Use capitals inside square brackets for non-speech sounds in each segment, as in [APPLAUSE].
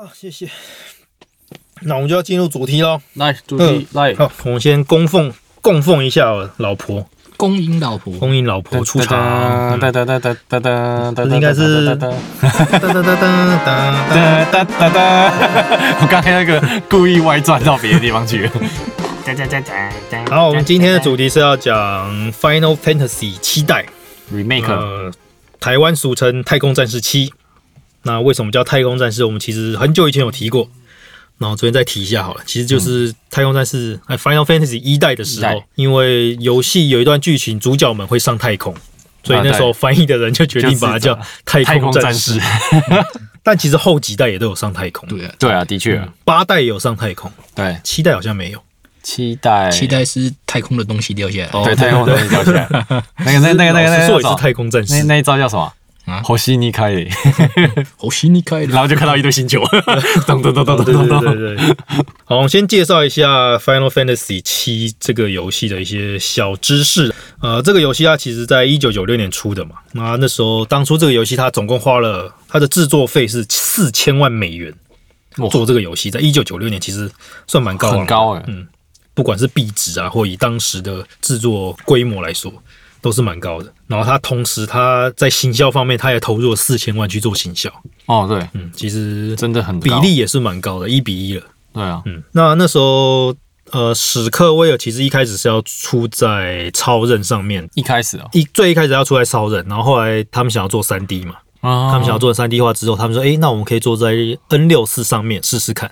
啊，谢谢。[SNIFFS] 那我们就要进入主题喽。来，主题来，好，我们先供奉供奉一下老婆，恭迎老婆，恭迎老婆出场。哒哒哒哒哒哒哒，应该是哒哒哒哒哒哒哒哒哒。我刚才那个故意歪转到别的地方去 [LAUGHS] 了。哒哒哒哒哒。好，我们今天的主题是要讲《Final Fantasy》七代，remake 呃，台湾俗称《太空战士七》。那为什么叫太空战士？我们其实很久以前有提过，然后昨天再提一下好了。其实就是太空战士哎，《Final Fantasy》一代的时候，因为游戏有一段剧情，主角们会上太空，所以那时候翻译的人就决定把它叫太太空战士士。[LAUGHS] 但其实后几代也都有上太空，对啊，对啊，的确啊，八代也有上太空，对，七代好像没有。期待期待是太空的东西掉下来。哦对太空的东西掉下来。[LAUGHS] 那个那那个那个那个说也是太空战士。那那一招叫什么？啊？火星尼开，我心里开了，然后就看到一堆星球，[LAUGHS] 咚咚咚咚咚咚咚。对对对。对。好，我们先介绍一下《Final Fantasy 七》这个游戏的一些小知识。呃，这个游戏它其实在一九九六年出的嘛，那那时候当初这个游戏它总共花了它的制作费是四千万美元哇。做这个游戏，在一九九六年其实算蛮高的。很高哎，不管是币值啊，或以当时的制作规模来说，都是蛮高的。然后他同时他在行销方面，他也投入了四千万去做行销，哦，对，嗯，其实真的很比例也是蛮高的，一比一了。对啊，嗯，那那时候呃，史克威尔其实一开始是要出在超任上面，一开始哦，一最一开始要出在超人，然后后来他们想要做三 D 嘛，他他们想要做三 D 化之后，他们说，诶，那我们可以做在 N 六四上面试试看。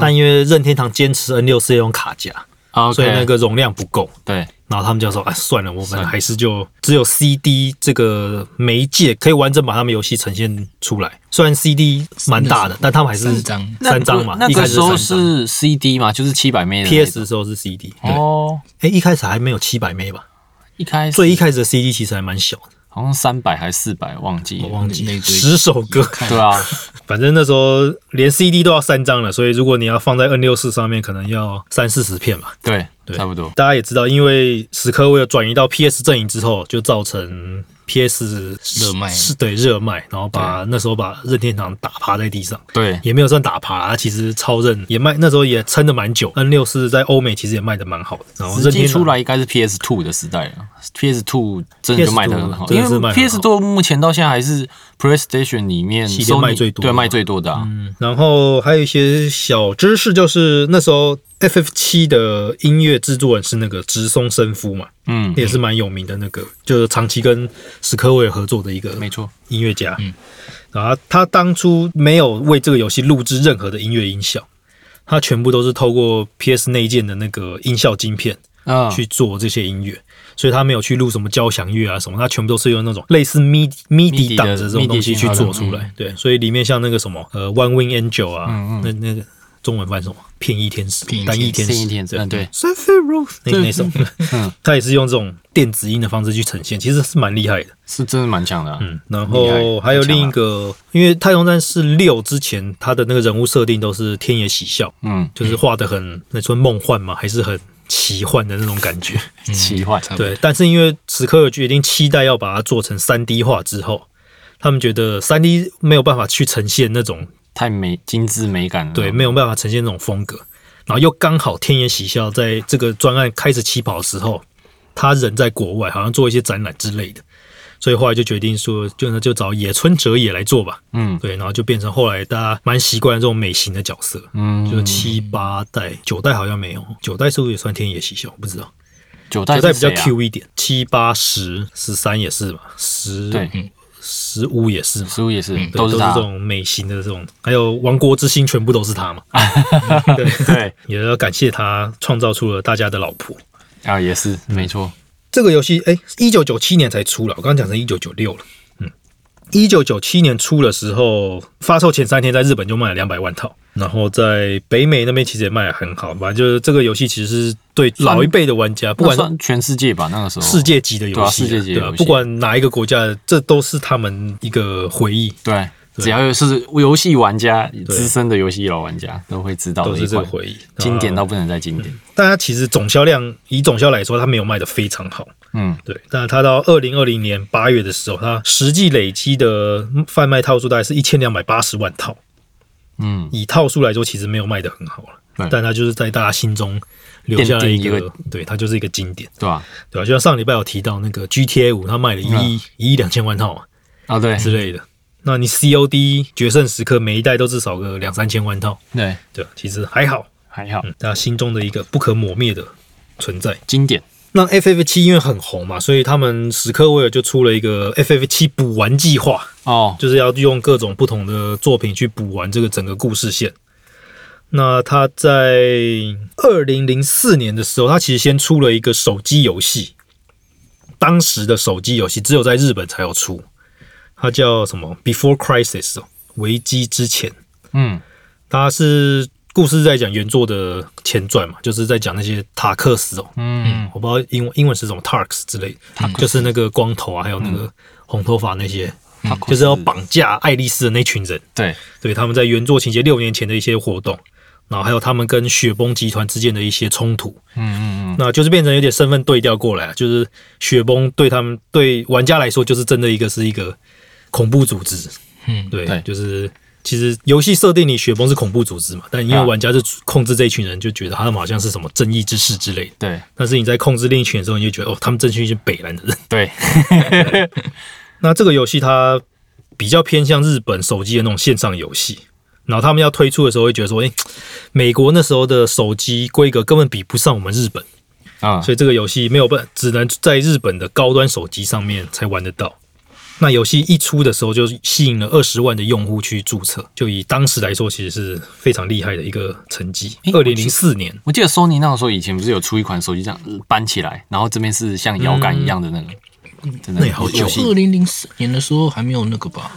但因为任天堂坚持 N 六四要用卡夹，啊，所以那个容量不够。对然后他们就说：“哎，算了，我们还是就只有 CD 这个媒介可以完整把他们游戏呈现出来。虽然 CD 蛮大的，但他们还是三张三张嘛。那一开始个时候是 CD 嘛，就是七百的 PS 的时候是 CD，对，哦，哎，一开始还没有七百枚吧？一开始最一开始的 CD 其实还蛮小的，好像三百还是四百，忘记。我忘记那堆十首歌。对啊，[LAUGHS] 反正那时候连 CD 都要三张了，所以如果你要放在 N 六四上面，可能要三四十片吧。对，对。差不多。大家也知道，因为史克威尔转移到 PS 阵营之后，就造成 PS 热卖。是对热卖，然后把那时候把任天堂打趴在地上，对，也没有算打趴，它其实超任也卖，那时候也撑的蛮久。N 六四在欧美其实也卖的蛮好的，然后任天出来应该是 PS Two 的时代了，PS Two 真的就卖的很好，PS2 因为 PS Two 目前到现在还是 PlayStation 里面系列卖最多的对，卖最多的啊。嗯，然后还有一些小知识，就是那时候 FF 七的音乐制作人是那个直松伸夫嘛，嗯，也是蛮有名的那个，就是长期跟史克威尔合作的一个没错。音乐家。嗯，然后他当初没有为这个游戏录制任何的音乐音效，他全部都是透过 PS 内建的那个音效晶片啊，去做这些音乐。所以他没有去录什么交响乐啊什么，他全部都是用那种类似 MIDI MIDI 的档的这种东西去做出来。对，所以里面像那个什么呃 One Wing Angel 啊，嗯那那个中文翻什么？片翼天使。单翼天使、天使嗯对。Sephiroth 那那首，嗯。[LAUGHS] 他也是用这种电子音的方式去呈现，其实是蛮厉害的。是真的蛮强的啊。嗯，然后还有另一个，因为《太空战士六》之前他的那个人物设定都是天野喜孝，嗯，就是画的很那算梦幻嘛，还是很奇幻的那种感觉。[LAUGHS] 奇幻。对，但是因为史克尔决定期待要把它做成三 D 化之后，他们觉得三 D 没有办法去呈现那种太美精致美感了。对，没有办法呈现那种风格。然后又刚好天野喜孝在这个专案开始起跑的时候，他人在国外，好像做一些展览之类的，所以后来就决定说，就那就找野村哲也来做吧。嗯对，然后就变成后来大家蛮习惯的这种美型的角色，嗯，就是七八代、九代好像没有，九代是不是也算天野喜孝？不知道，九代比较 Q 一点，七八十十三也是嘛，十对，十五也是嘛。十五也是对都是他这。种美型的这种，还有亡国之心，全部都是他嘛。[LAUGHS] 对，对 [LAUGHS] 也要感谢他创造出了大家的老婆。啊，也是没错。这个游戏，哎，一九九七年才出了，我刚刚讲成一九九六了。嗯，一九九七年出的时候，发售前三天在日本就卖了两百万套，然后在北美那边其实也卖得很好。反正就是这个游戏其实是对老一辈的玩家，不管算全世界吧，那个时候世界级的游戏世界级游戏不管哪一个国家，这都是他们一个回忆，对，只要是游戏玩家、资深的游戏老玩家都会知道都的一款是这个回忆。经典啊到不能再经典。但它其实总销量以总销来说，它没有卖的非常好。嗯，对，但它到二零二零年八月的时候，它实际累积的贩卖套数大概是一千两百八十万套，嗯，以套数来说，其实没有卖的很好了，但它就是在大家心中留下了一个，对，它就是一个经典，对吧？对吧？就像上礼拜有提到那个 GTA 五，它卖了一亿一亿两千万套嘛啊，对之类的。那你 COD 决胜时刻每一代都至少个两三千万套，对，对？其实还好，还好，嗯，大家心中的一个不可磨灭的存在。经典。那 FF 七因为很红嘛，所以他们史克威尔就出了一个 FF 七补完计划，哦，就是要用各种不同的作品去补完这个整个故事线。那他在二零零四年的时候，他其实先出了一个手机游戏，当时的手机游戏只有在日本才有出，它叫什么？Before Crisis 哦，危机之前。嗯，它是故事在讲原作的前传嘛，就是在讲那些塔克斯哦，嗯，我不知道英文英文是什么 Tarks 之类的，就是那个光头啊，还有那个红头发那些，他就是要绑架爱丽丝的那群人。对，对，他们在原作情节六年前的一些活动，然后还有他们跟雪崩集团之间的一些冲突，嗯嗯嗯，那就是变成有点身份对调过来啊，就是雪崩对他们对玩家来说，就是真的一个是一个恐怖组织，嗯，对，对。就是其实游戏设定里雪崩是恐怖组织嘛，但因为啊。玩家就控制这一群人，就觉得他们好像是什么正义之士之类的，对。但是你在控制另一群的时候，你就觉得哦，他们真是一群北蓝的人。对，[LAUGHS] [LAUGHS] 那这个游戏它比较偏向日本手机的那种线上游戏，然后他们要推出的时候会觉得说，诶，美国那时候的手机规格根本比不上我们日本，啊，所以这个游戏没有办，只能在日本的高端手机上面才玩得到。那游戏一出的时候就吸引了二十万的用户去注册，就以当时来说，其实是非常厉害的一个成绩。诶二零零四年，我记得 Sony 那个时候以前不是有出一款手机这样呃搬起来，然后这边是像摇杆一样的那个，真的那也好久游戏二零零四年的时候还没有那个吧？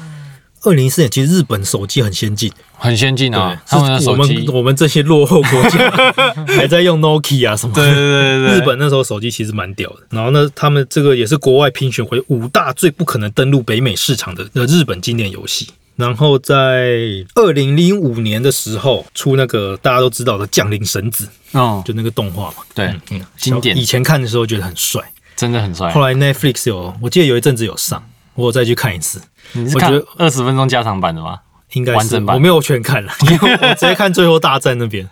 二零一四年其实日本手机很先进，很先进啊，他们的是我手机。们，我们这些落后国家 [LAUGHS] 还在用 Nokia 啊什么的。对对对对，日本那时候手机其实蛮屌的，然后呢，他们这个也是国外评选回五大最不可能登陆北美市场的的日本经典游戏。然后在二零零五年的时候出那个大家都知道的《降临神子》，哦，就那个动画嘛，对，嗯，经典。以前看的时候觉得很帅，真的很帅。后。来 Netflix 有，我记得有一阵子有上，我再去看一次，你是看我觉得二十分钟加长版的吗？应该是完整版我没有全看了，[LAUGHS] 因为我直接看最后大战那边。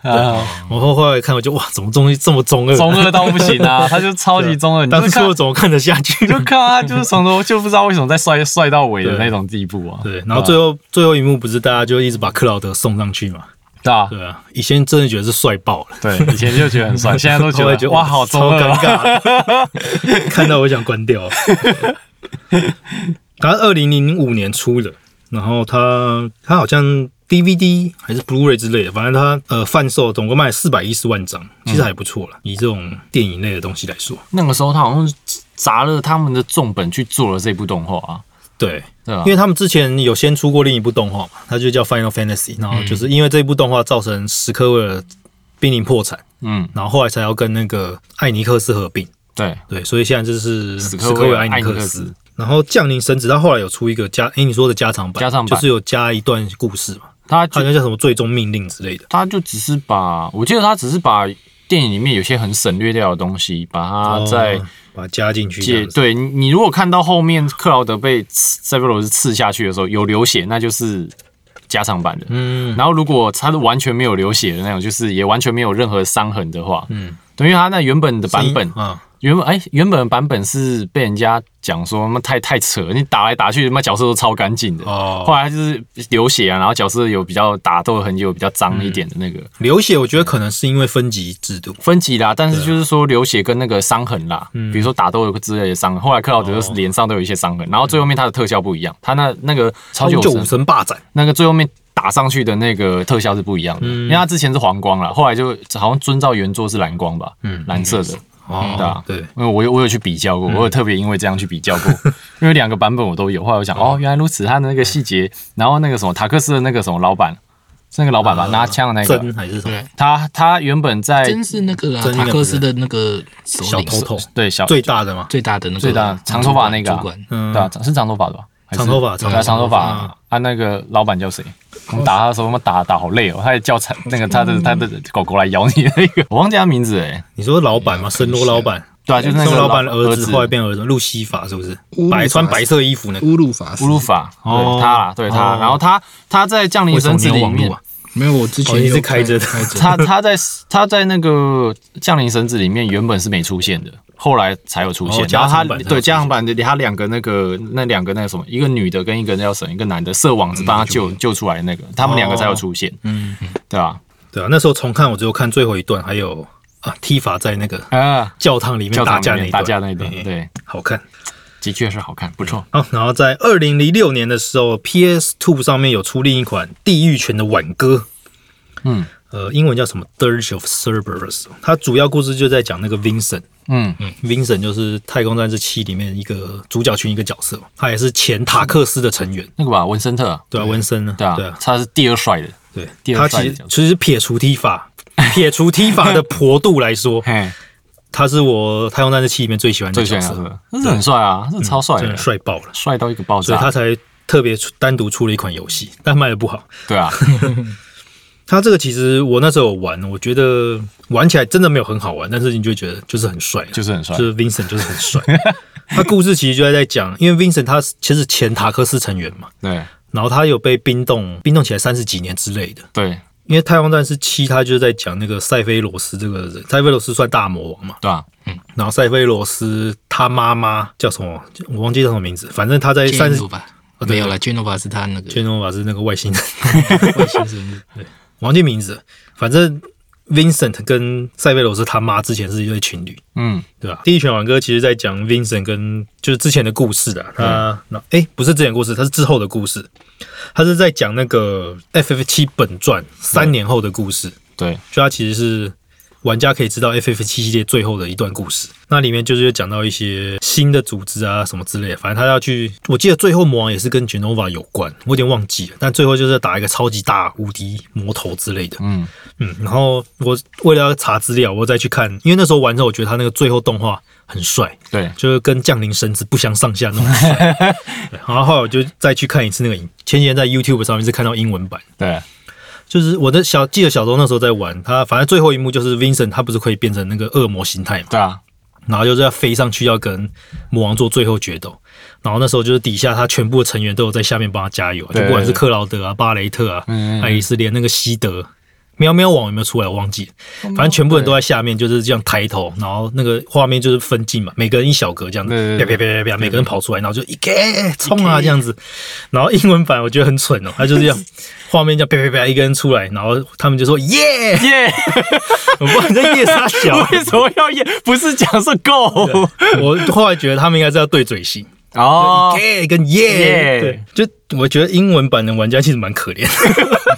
我后后来看，我就哇，怎么东西这么中二？中二到不行啊，[LAUGHS] 他就超级中二，你就当是看怎么看得下去？就看到他就是从头就不知道为什么在帅帅到尾的那种地步啊。对，然后最后最后一幕不是大家就一直把克劳德送上去嘛？对啊，对啊，以前真的觉得是帅爆了，对，以前就觉得很帅，[LAUGHS] 现在都觉得得哇，好超二尴啊。尬，看到我想关掉。他二零零五年出的，然后它它好像 DVD 还是 Blu-ray 之类的，反正它呃贩售总共卖四百一十万张，其实还不错了。以这种电影类的东西来说，那个时候他好像是砸了他们的重本去做了这部动画啊，对，因？为他们之前有先出过另一部动画嘛，它就叫 Final Fantasy，然后就是因为这部动画造成史克威尔濒临破产，嗯，然后后来才要跟那个艾尼克斯合并。对，对，所以现在就是史史克威尔艾尼克斯。然后降临神子，他后来有出一个加，诶，你说的加长版，加长版。就是有加一段故事嘛，他就好像叫什么最终命令之类的。他就只是把，我记得他只是把电影里面有些很省略掉的东西，把它再哦把它加进去对你，你如果看到后面克劳德被塞贝罗斯刺下去的时候有流血，那就是加长版的。嗯，然后如果他是完全没有流血的那种，就是也完全没有任何伤痕的话，嗯，对，因为他那原本的版本，啊，原本哎、原本的版本是被人家讲说他妈太太扯，你打来打去，他妈角色都超干净的。哦，后来就是流血啊，然后角色有比较打斗的痕迹，有比较脏一点的那个。流血，我觉得可能是因为分级制度，分级啦，但是就是说流血跟那个伤痕啦，嗯。比如说打斗之类的伤痕。后来克劳德就是脸上都有一些伤痕，然后最后面他的特效不一样，他那那个超级就武武神神霸斩，那个最后面打上去的那个特效是不一样的，嗯。因为他之前是黄光了，后来就好像遵照原作是蓝光吧，嗯蓝色的。哦，对啊。对，因为我有我有去比较嗯。过，我有特别因为这样去比较过，[LAUGHS] 因为两个版本我都有。后来我想，哦，原来如此，他的那个细节，然后那个什么塔克斯的那个什么老板，是那个老板吧，拿枪的那个，还是什么，他他原本在真是那个塔克斯的那个首领。小头头对小最大的嘛，最大的那个最大长头发那个啊。主管，嗯。对啊，是长头发的吧？长头发对啊，长头发。嗯啊。那个老板叫谁？我们打他的时候，我们打打好累哦，他也叫产那个他的他的狗狗来咬你那个，我忘记他名字哎。你说老板吗，神罗老板，对啊，就是那个老板的儿儿子，后来变儿子路西法是不是？白穿白色衣服那个，乌鲁法。斯乌鲁法，哦。对他啦，对他，哦。然后他他在降临神子里面没有，我之前有开着的。开着。他他在他在那个降临神子里面原本是没出现的，后来才有出现。哦然后他对加长版的他两个那个那两个那个什么，一个女的跟一个叫什么，一个男的色网子帮他救救出来那个，他们两个才有出现。嗯，对啊？对啊，那时候重看我只有看最后一段，还有啊踢法在那个啊，教堂里面打架那一段，堂里面打架那一段，对，好看。的确是好看，不错。好，然后在二零零六年的时候，PS Two 上面有出另一款《地狱犬》的挽歌，嗯呃，英文叫什么《Dirge of Cerberus》，它主要故事就在讲那个 Vincent。嗯。嗯，Vincent 就是《太空战士七》里面一个主角群一个角色，他也是前塔克斯的成员，那个吧，文森特，对啊，文森呢，对啊，对啊，他是第二帅的。对，第二他其实其实撇除踢法，撇除踢法的坡度来说，嘿，他是我《太空战士七》里面最喜欢的角色，那是很帅啊，是超帅的。真的，帅爆了，帅到一个爆炸。所以他才特别出单独出了一款游戏，但卖的不好。对啊，[LAUGHS] 他这个其实我那时候有玩，我觉得玩起来真的没有很好玩，但是你就会觉得就是很帅啊，就是很帅。就。是 Vincent 就是很帅。[LAUGHS] 他故事其实就在在讲，因为 Vincent 他其实前塔克斯成员嘛，对。然后他有被冰冻冰冻起来三十几年之类的。对。因为《太空战士七》他就是在讲那个塞菲罗斯这个人，塞菲罗斯算大魔王嘛，对啊，然后塞菲罗斯他妈妈叫什么，我忘记叫什么名字，反正他在三十 Genova 没有了，Genova 是他那个。全诺法是那个外星人，[LAUGHS] 外星生物。忘记名字。了，反正 Vincent 跟塞贝罗斯他妈之前是一对情侣，嗯，对吧？第一拳王哥其实在讲 Vincent 跟就是之前的故事的，嗯。他那诶、不是之前的故事，他是之后的故事，他是在讲那个 FF 七本传三年后的故事，对，就他其实是玩家可以知道 FF 七系列最后的一段故事。那里面就是有讲到一些新的组织啊什么之类的，反正他要去，我记得最后魔王也是跟 Genova 有关，我有点忘记了，但最后就是打一个超级大无敌魔头之类的。嗯，嗯，然后我为了要查资料，我再去看，因为那时候玩之后，我觉得他那个最后动画很帅，对，就是跟降临神子不相上下那种 [LAUGHS] 然后后来我就再去看一次那个影，前几天在 YouTube 上面是看到英文版。对，就是我的小记得小时候那时候在玩，他反正最后一幕就是 Vincent 他不是可以变成那个恶魔形态嘛，对啊，然后就是要飞上去要跟魔王做最后决斗，然后那时候就是底下他全部的成员都有在下面帮他加油，就不管是克劳德啊、巴雷特啊、嗯爱丽丝，连那个西德。喵喵网有没有出来？我忘记。了，反正全部人都在下面，就是这样抬头，然后那个画面就是分镜嘛，每个人一小格这样子，啪啪啪啪啪，每个人跑出来，然后就一个冲啊这样子。然后英文版我觉得很蠢哦，他就是这样，画面这样啪啪啪，一个人出来，然后他们就说耶，耶！我不知道你在耶啥小，[LAUGHS] 为什么要耶？不是讲是 go 我后来觉得他们应该是要对嘴型，哦，耶跟耶，耶对，就我觉得英文版的玩家其实蛮可怜的，[LAUGHS]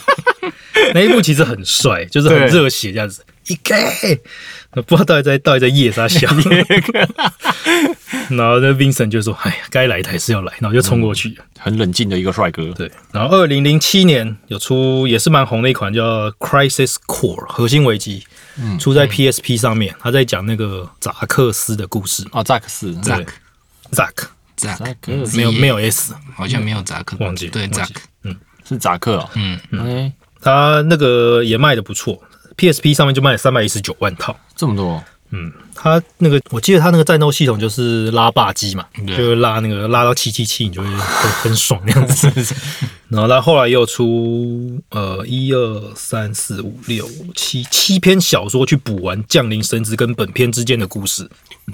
[LAUGHS] 那一幕其实很帅，就是很对。热血这样子，一 K，不知道到底在到底在夜啥笑，[LAUGHS] 然后那 Vincent 就说：“哎呀，该来的还是要来。”然后就冲过去。很冷静的一个帅哥。对，然后二零零七年有出也是蛮红的一款叫《Crisis Core》核心危机，嗯出在 PSP 上面，他在讲那个扎克斯的故事。哦，扎克斯，对 Zack Zack 扎 Zack 克没有没有 S，好像没有扎克，忘记忘记 Zack，是扎克哦。嗯，哎，他那个也卖的不错，PSP 上面就卖了三百一十九万套。这么多，嗯，他那个我记得他那个战斗系统就是拉霸机嘛，对。就是拉那个拉到七七七，你就会很很爽那样子。[LAUGHS] 然后他后来又出呃一二三四五六七七篇小说去补完降临神子跟本片之间的故事，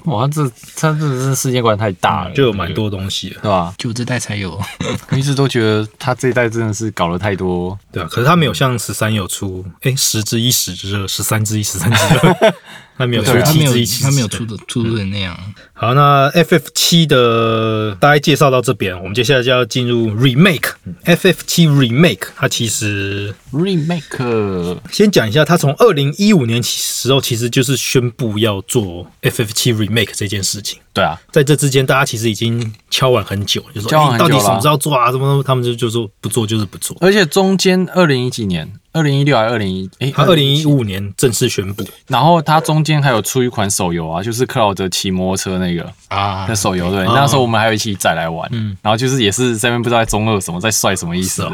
哇，这他这是世界观太大了，就有蛮多东西了。对吧？就这代才有，[LAUGHS] 我一直都觉得他这一代真的是搞了太多，对啊，可是他没有像十三有出，哎，十之一十之二，十三之一十三之二，[LAUGHS] 他没有出对，他没有七之一他没有出的出的那样，好，那 FF 七的大概介绍到这边，我们接下来就要进入 remake。FF 七 remake，它其实 remake，先讲一下，它从二零一五年起时候，其实就是宣布要做 FF 七 remake 这件事情。对啊，在这之间，大家其实已经敲完很久，就说敲完很久了哎到底什么时候做啊？什么？他们就就说不做就是不做。而且中间二零一几年，二零一六还是二零一？哎，他二零一五年正式宣布，然后他中间还有出一款手游啊，就是克劳德骑摩托车那个啊那，手游，对，那时候我们还有一起载来玩，嗯，然后就是也是这边不知道在中二什么，在帅什么意思的，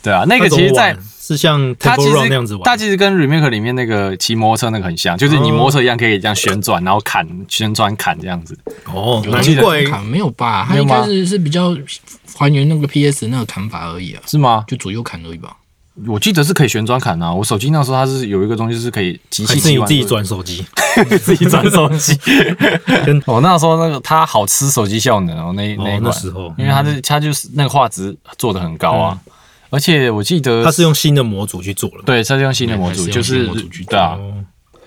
对啊，那个其实在那种玩是像它 Temple 其 Run 那样子玩，实它其实跟 remake 里面那个骑摩托车那个很像，就是你摩托车一样可以这样旋转，然后砍旋转砍这样子，哦，有怪砍没有吧？他没有吗应该是是比较还原那个 PS 那个砍法而已啊，是吗？就左右砍而已吧。我记得是可以旋转砍啊，我手机那时候它是有一个东西是可以机还器 [LAUGHS] 自己转手机？[LAUGHS] 自己转手机跟。我那时候那个它好吃手机效能哦，那那一款哦那时候因为它是它就是那个画质做的很高啊，而且我记得它是用新的模组去做了。对，它是用新的模组，就是模组去做对啊，哦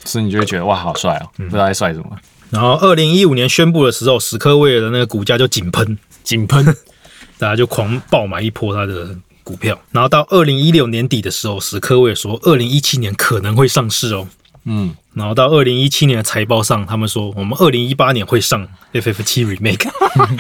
所以你就会觉得哇，好帅哦，不知道在帅什么，然后二零一五年宣布的时候，史克威尔的那个股价就井喷，井喷，[LAUGHS] 大家就狂爆买一波它的股票。然后到二零一六年底的时候，史克威尔说二零一七年可能会上市哦。嗯，然后到二零一七年的财报上，他们说我们二零一八年会上 FF 七 Remake，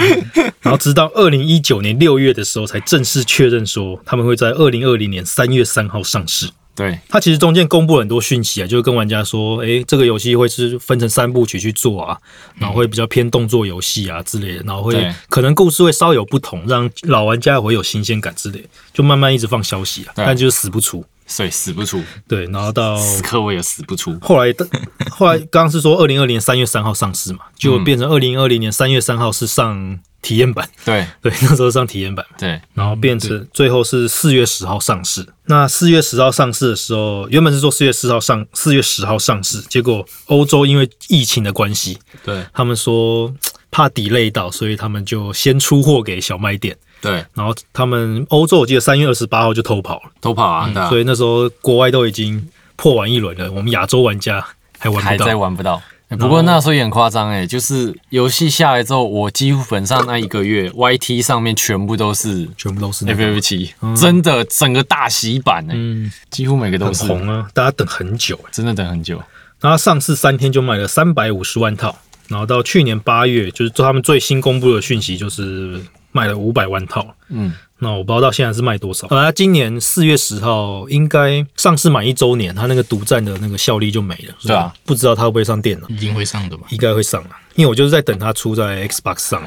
[LAUGHS] 然后直到二零一九年六月的时候才正式确认说他们会在二零二零年三月三号上市。对，它其实中间公布了很多讯息啊，就是跟玩家说，诶，这个游戏会是分成三部曲去做啊，然后会比较偏动作游戏啊之类的，然后会可能故事会稍有不同，让老玩家会有新鲜感之类的，就慢慢一直放消息啊，但就是死不出。所以死不出，对，然后到此刻我也死不出，后来的，[LAUGHS] 后来刚刚是说二零二零年三月三号上市嘛，结果变成二零二零年三月三号是上体验版，对。对，那时候上体验版，对，然后变成最后是四月十号上市。那四月十号上市的时候，原本是说四月四号上，四月十号上市，结果欧洲因为疫情的关系，对。他们说怕 delay 到，所以他们就先出货给小卖店。对，然后他们欧洲我记得三月二十八号就偷跑了，偷跑啊，对啊所以那时候国外都已经破完一轮了，我们亚洲玩家还玩还在不到。玩不到。欸不过那时候也很夸张哎，就是游戏下来之后，我几乎本上那一个月，YT 上面全部都是全部都是那个 FF 七，真的整个大洗版哎，嗯，几乎每个都很是，红啊，大家等很久哎。真的等很久。然后它上市三天就卖了三百五十万套，然后到去年八月，就是他们最新公布的讯息，就是卖了五百万套。嗯，那我不知道到现在是卖多少。呃，它今年四月十号应该上市满一周年，它那个独占的那个效力就没了。对啊，不知道它会不会上电脑，一定会上的吧？应该会上了，因为我就是在等它出在 Xbox 上。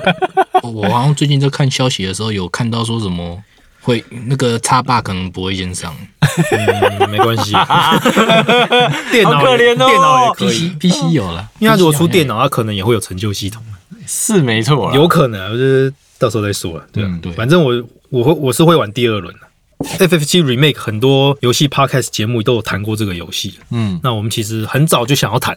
[LAUGHS] 我好像最近在看消息的时候有看到说什么会那个叉霸可能不会先上嗯，没关系，[LAUGHS] 电脑好可怜哦。电脑也可以，，PC PC 有了，因为他如果出电脑，它可能也会有成就系统。是没错啦，有可能啊，就是到时候再说了。对啊，嗯对。反正我我会我是会玩第二轮的。FF 七 Remake 很多游戏 Podcast 节目都有谈过这个游戏，嗯，那我们其实很早就想要谈，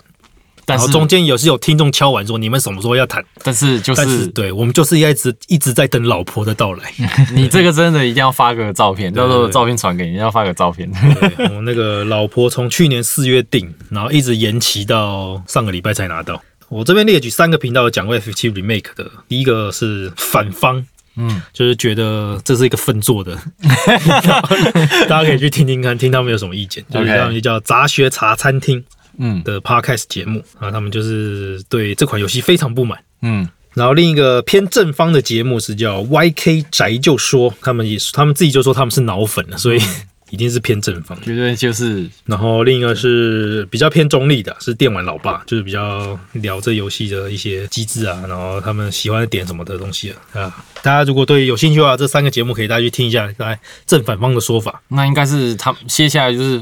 但后中间也是有听众敲完说你们什么时候要谈，但是就但是是对我们就是一直一直在等老婆的到来。[LAUGHS] 你这个真的一定要发个照片，到时候照片传给你，要发个照片。[LAUGHS] 对我那个老婆从去年四月订，然后一直延期到上个礼拜才拿到。我这边列举三个频道有讲过 FF 七 Remake 的，第一个是反方，嗯，就是觉得这是一个粪作的，[LAUGHS] 大家可以去听听看，听他们有什么意见。就是他们就叫杂学茶餐厅嗯的 podcast 节目啊，他们就是对这款游戏非常不满。嗯，然后另一个偏正方的节目是叫 YK 宅就说，他们也是他们自己就说他们是脑粉了，所以 [LAUGHS] 一定是偏正方。绝对就是然后另一个是比较偏中立的，是电玩老爸，就是比较聊这游戏的一些机制啊，然后他们喜欢的点什么的东西啊。啊大家如果对有兴趣的话，这三个节目可以大家去听一下，来正反方的说法。那应该是他接下来就是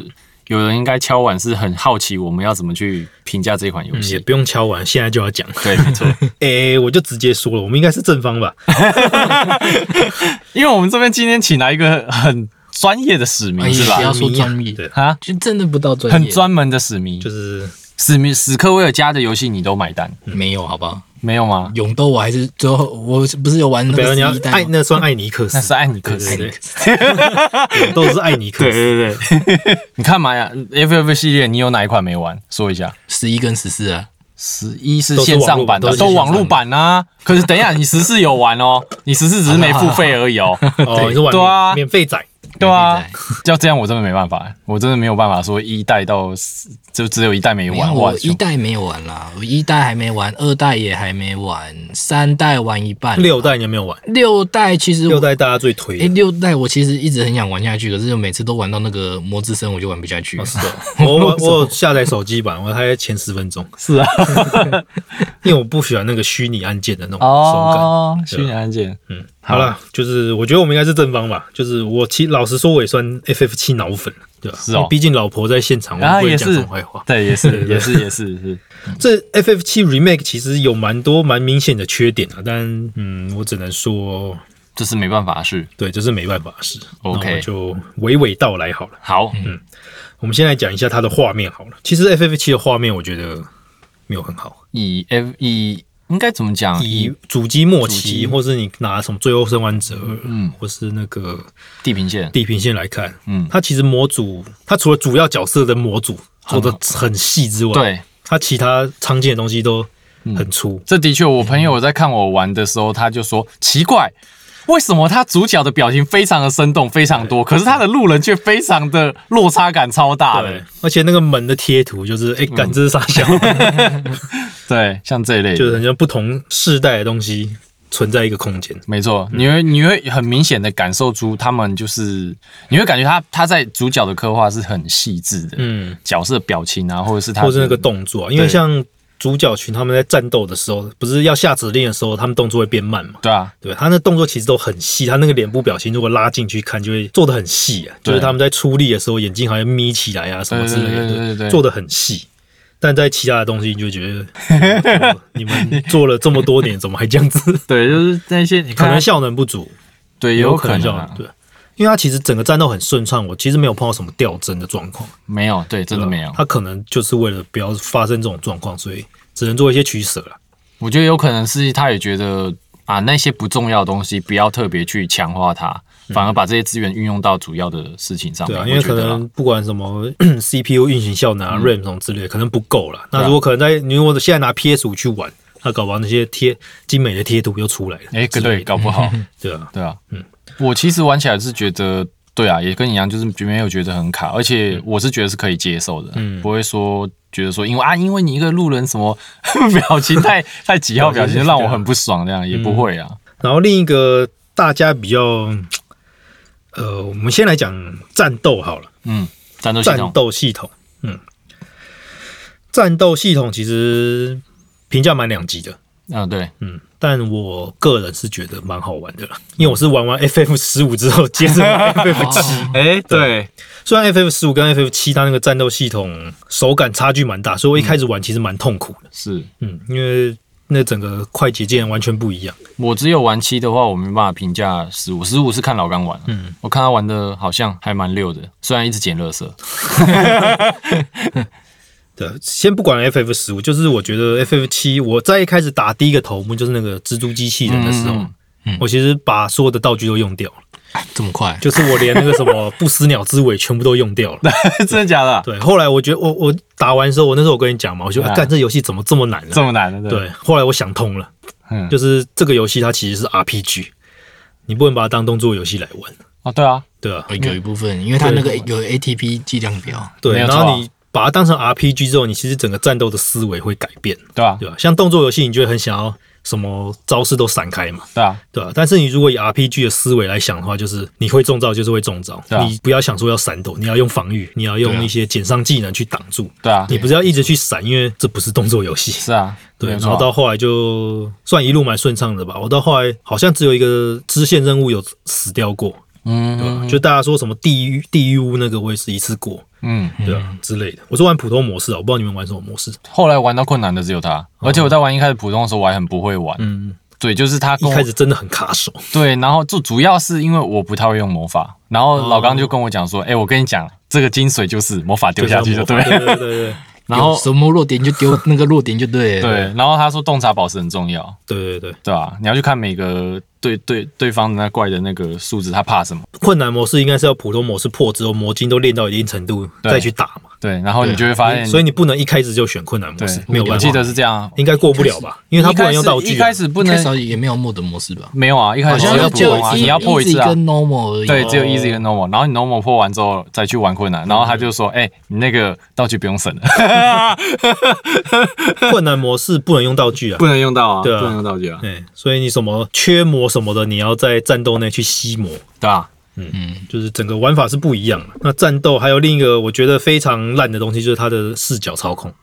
有人应该敲碗是很好奇我们要怎么去评价这款游嗯，也戏。不用敲完，现在就要讲。对，没错，诶、[LAUGHS] 我就直接说了，我们应该是正方吧？[LAUGHS] 因为我们这边今天请来一个很专业的史哎迷是吧？不要说专业，对，啊，就真的不到专业，很专门的史迷，就是史迷史克威尔家的游戏你都买单，没有好不好？没有吗？勇斗我还是最后我不是有玩那不要你要个一代吗？艾那算艾尼克斯，那是艾尼克斯。对对对，都 [LAUGHS] 是艾尼克对斯。对对，[LAUGHS] 你看嘛呀，FF 系列你有哪一款没玩？说一下。十一跟十四啊，十一是线上版的，都是网络都网络版啊。可是等一下，你十四有玩哦，你十四只是没付费而已哦。哦，你是玩对啊免费仔，对啊，要 [LAUGHS] 这样我真的没办法，我真的没有办法说一代到四就只有一代没玩。哇我，一代没有玩啦，我一代还没玩，二代也还没玩，三代玩一半，六代你有没有玩？六代其实六代大家最推哎、的。六代我其实一直很想玩下去，可是每次都玩到那个魔之声，我就玩不下去。是 [LAUGHS] 的，我 [LAUGHS] 我下载手机版，我还前十分钟，是啊，因为我不喜欢那个虚拟按键的那种手感。哦，虚拟按键，嗯，好了，就是我觉得我们应该是正方吧。就是我其老实说，我也算 FF 七脑粉，对吧？是哦毕竟老婆在现场，我不会讲坏话。对，也是 [LAUGHS] 也是也是是，这 FF 七 Remake 其实有蛮多蛮明显的缺点啊，但嗯，我只能说这是没办法的事。对，这是没办法的事。OK 就娓娓道来好了。好，嗯我们先来讲一下它的画面好了。其实 FF 七的画面我觉得没有很好，以 F 以应该怎么讲？以以主机末期，或是你拿什么《最后生还者》，嗯或是那个地平线，地平线来看，嗯，它其实模组，它除了主要角色的模组做的很细之外，，对，它其他常见的东西都很粗。这的确，我朋友在看我玩的时候，他就说奇怪。为什么他主角的表情非常的生动，非常多，可是他的路人却非常的落差感超大对。的。，而且那个门的贴图就是，哎、感知是傻小，[LAUGHS] 对，像这一类，就是很像不同世代的东西存在一个空间。没错，你会你会很明显的感受出他们就是，你会感觉他他在主角的刻画是很细致的，嗯，角色表情啊，或者是他或是那个的动作、啊，因为像主角群他们在战斗的时候，不是要下指令的时候，他们动作会变慢嘛？对啊，对，他那动作其实都很细，他那个脸部表情如果拉进去看，就会做的很细啊。就是他们在出力的时候，眼睛好像眯起来啊，什么之类对对对对做的很细。但在其他的东西，你就觉得哦你们做了这么多年，怎么还这样子？[LAUGHS] 对，就是那些你可能效能不足，对，也有可能因为它其实整个战斗很顺畅，我其实没有碰到什么掉帧的状况，没有，对，真的没有。它可能就是为了不要发生这种状况，所以只能做一些取舍了。我觉得有可能是他也觉得啊，那些不重要的东西不要特别去强化它，反而把这些资源运用到主要的事情上面。对啊，因为可能不管什么 [CLEARS THROAT] CPU 运行效能啊、RAM 嗯什么之类，可能不够了。那如果可能在你如果现在拿 PS 五去玩，那搞不好那些贴精美的贴图又出来了。哎，对，搞不好，[LAUGHS] 对啊，对啊，嗯，我其实玩起来是觉得，对啊，也跟你一样，就是没有觉得很卡，而且我是觉得是可以接受的，嗯。不会说觉得说因为啊，因为你一个路人什么 [LAUGHS] 表情太太几号表情让我很不爽，这样也不会啊，然后另一个大家比较，呃，我们先来讲战斗好了。嗯，战斗系战统，斗系统，嗯，战斗系统其实评价蛮两极的，嗯，对，嗯，但我个人是觉得蛮好玩的啦，因为我是玩完 FF 十五之后接着玩 FF [LAUGHS] 七，哎，对，虽然 FF 十五跟 FF 七它那个战斗系统手感差距蛮大，所以我一开始玩其实蛮痛苦的，是。嗯，因为那整个快捷键完全不一样，我只有玩七的话，我没办法评价十五，十五是看老刚玩了，嗯，我看他玩的好像还蛮溜的，虽然一直捡垃圾，对，先不管 FF 十五，就是我觉得 FF 七，我在一开始打第一个头目就是那个蜘蛛机器人的时候，嗯嗯我其实把所有的道具都用掉了。这么快？就是我连那个什么 [LAUGHS] 不死鸟之尾全部都用掉了。[LAUGHS] 真的假的？对，后来我觉得我我打完之后，我那时候我跟你讲嘛，我就啊干这游戏怎么这么难呢、这么难的，对，后来我想通了，嗯，就是这个游戏它其实是 RPG，你不能把它当动作游戏来玩，啊，对啊，对啊，有一部分，因为它那个有 ATP 计量表，对，然后你把它当成 RPG 之后，你其实整个战斗的思维会改变，对啊，对吧？像动作游戏，你就会很想要什么招式都闪开嘛，对啊，对吧？但是你如果以 RPG 的思维来想的话，就是你会中招就是会中招，啊你不要想说要闪躲，你要用防御，你要用一些减伤技能去挡住，对啊，你不是要一直去闪，因为这不是动作游戏。是啊，对，然后到后来就算一路蛮顺畅的吧。我到后来好像只有一个支线任务有死掉过，对吧？嗯就大家说什么地狱地狱屋那个，我也是一次过，嗯，对啊之类的。我是玩普通模式啊，我不知道你们玩什么模式。后来玩到困难的只有他，而且我在玩一开始普通的时候我还很不会玩，嗯，对，就是他跟我一开始真的很卡手。对，然后就主要是因为我不太会用魔法，然后老刚就跟我讲说，哎，我跟你讲，这个精髓就是魔法丢下去就对了，对对对对然后什么弱点就丢那个弱点就对了。对，然后他说洞察宝石很重要，对对对，对吧？你要去看每个对对对方的那怪的那个数值，他怕什么？困难模式应该是要普通模式破之后，魔晶都练到一定程度再去打嘛。对，然后你就会发现，所以你不能一开始就选困难模式，，没有办法。我记得是这样啊，应该过不了吧？因为他不能用道具、啊。一开始不能也没有 mod 模式吧？没有啊，一开始只有像就破啊，一你要破一次啊 easy。跟 normal 而已。对，只有哦 easy 跟 normal，然后你 normal 破完之后再去玩困难，然后他就说：“哎、你那个道具不用省了，[LAUGHS] 困难模式不能用道具啊。不能用到啊，对啊不能用道具啊，对，所以你什么缺魔什么的，你要在战斗内去吸魔，对啊，嗯嗯，就是整个玩法是不一样的。那战斗还有另一个我觉得非常烂的东西，就是它的视角操控。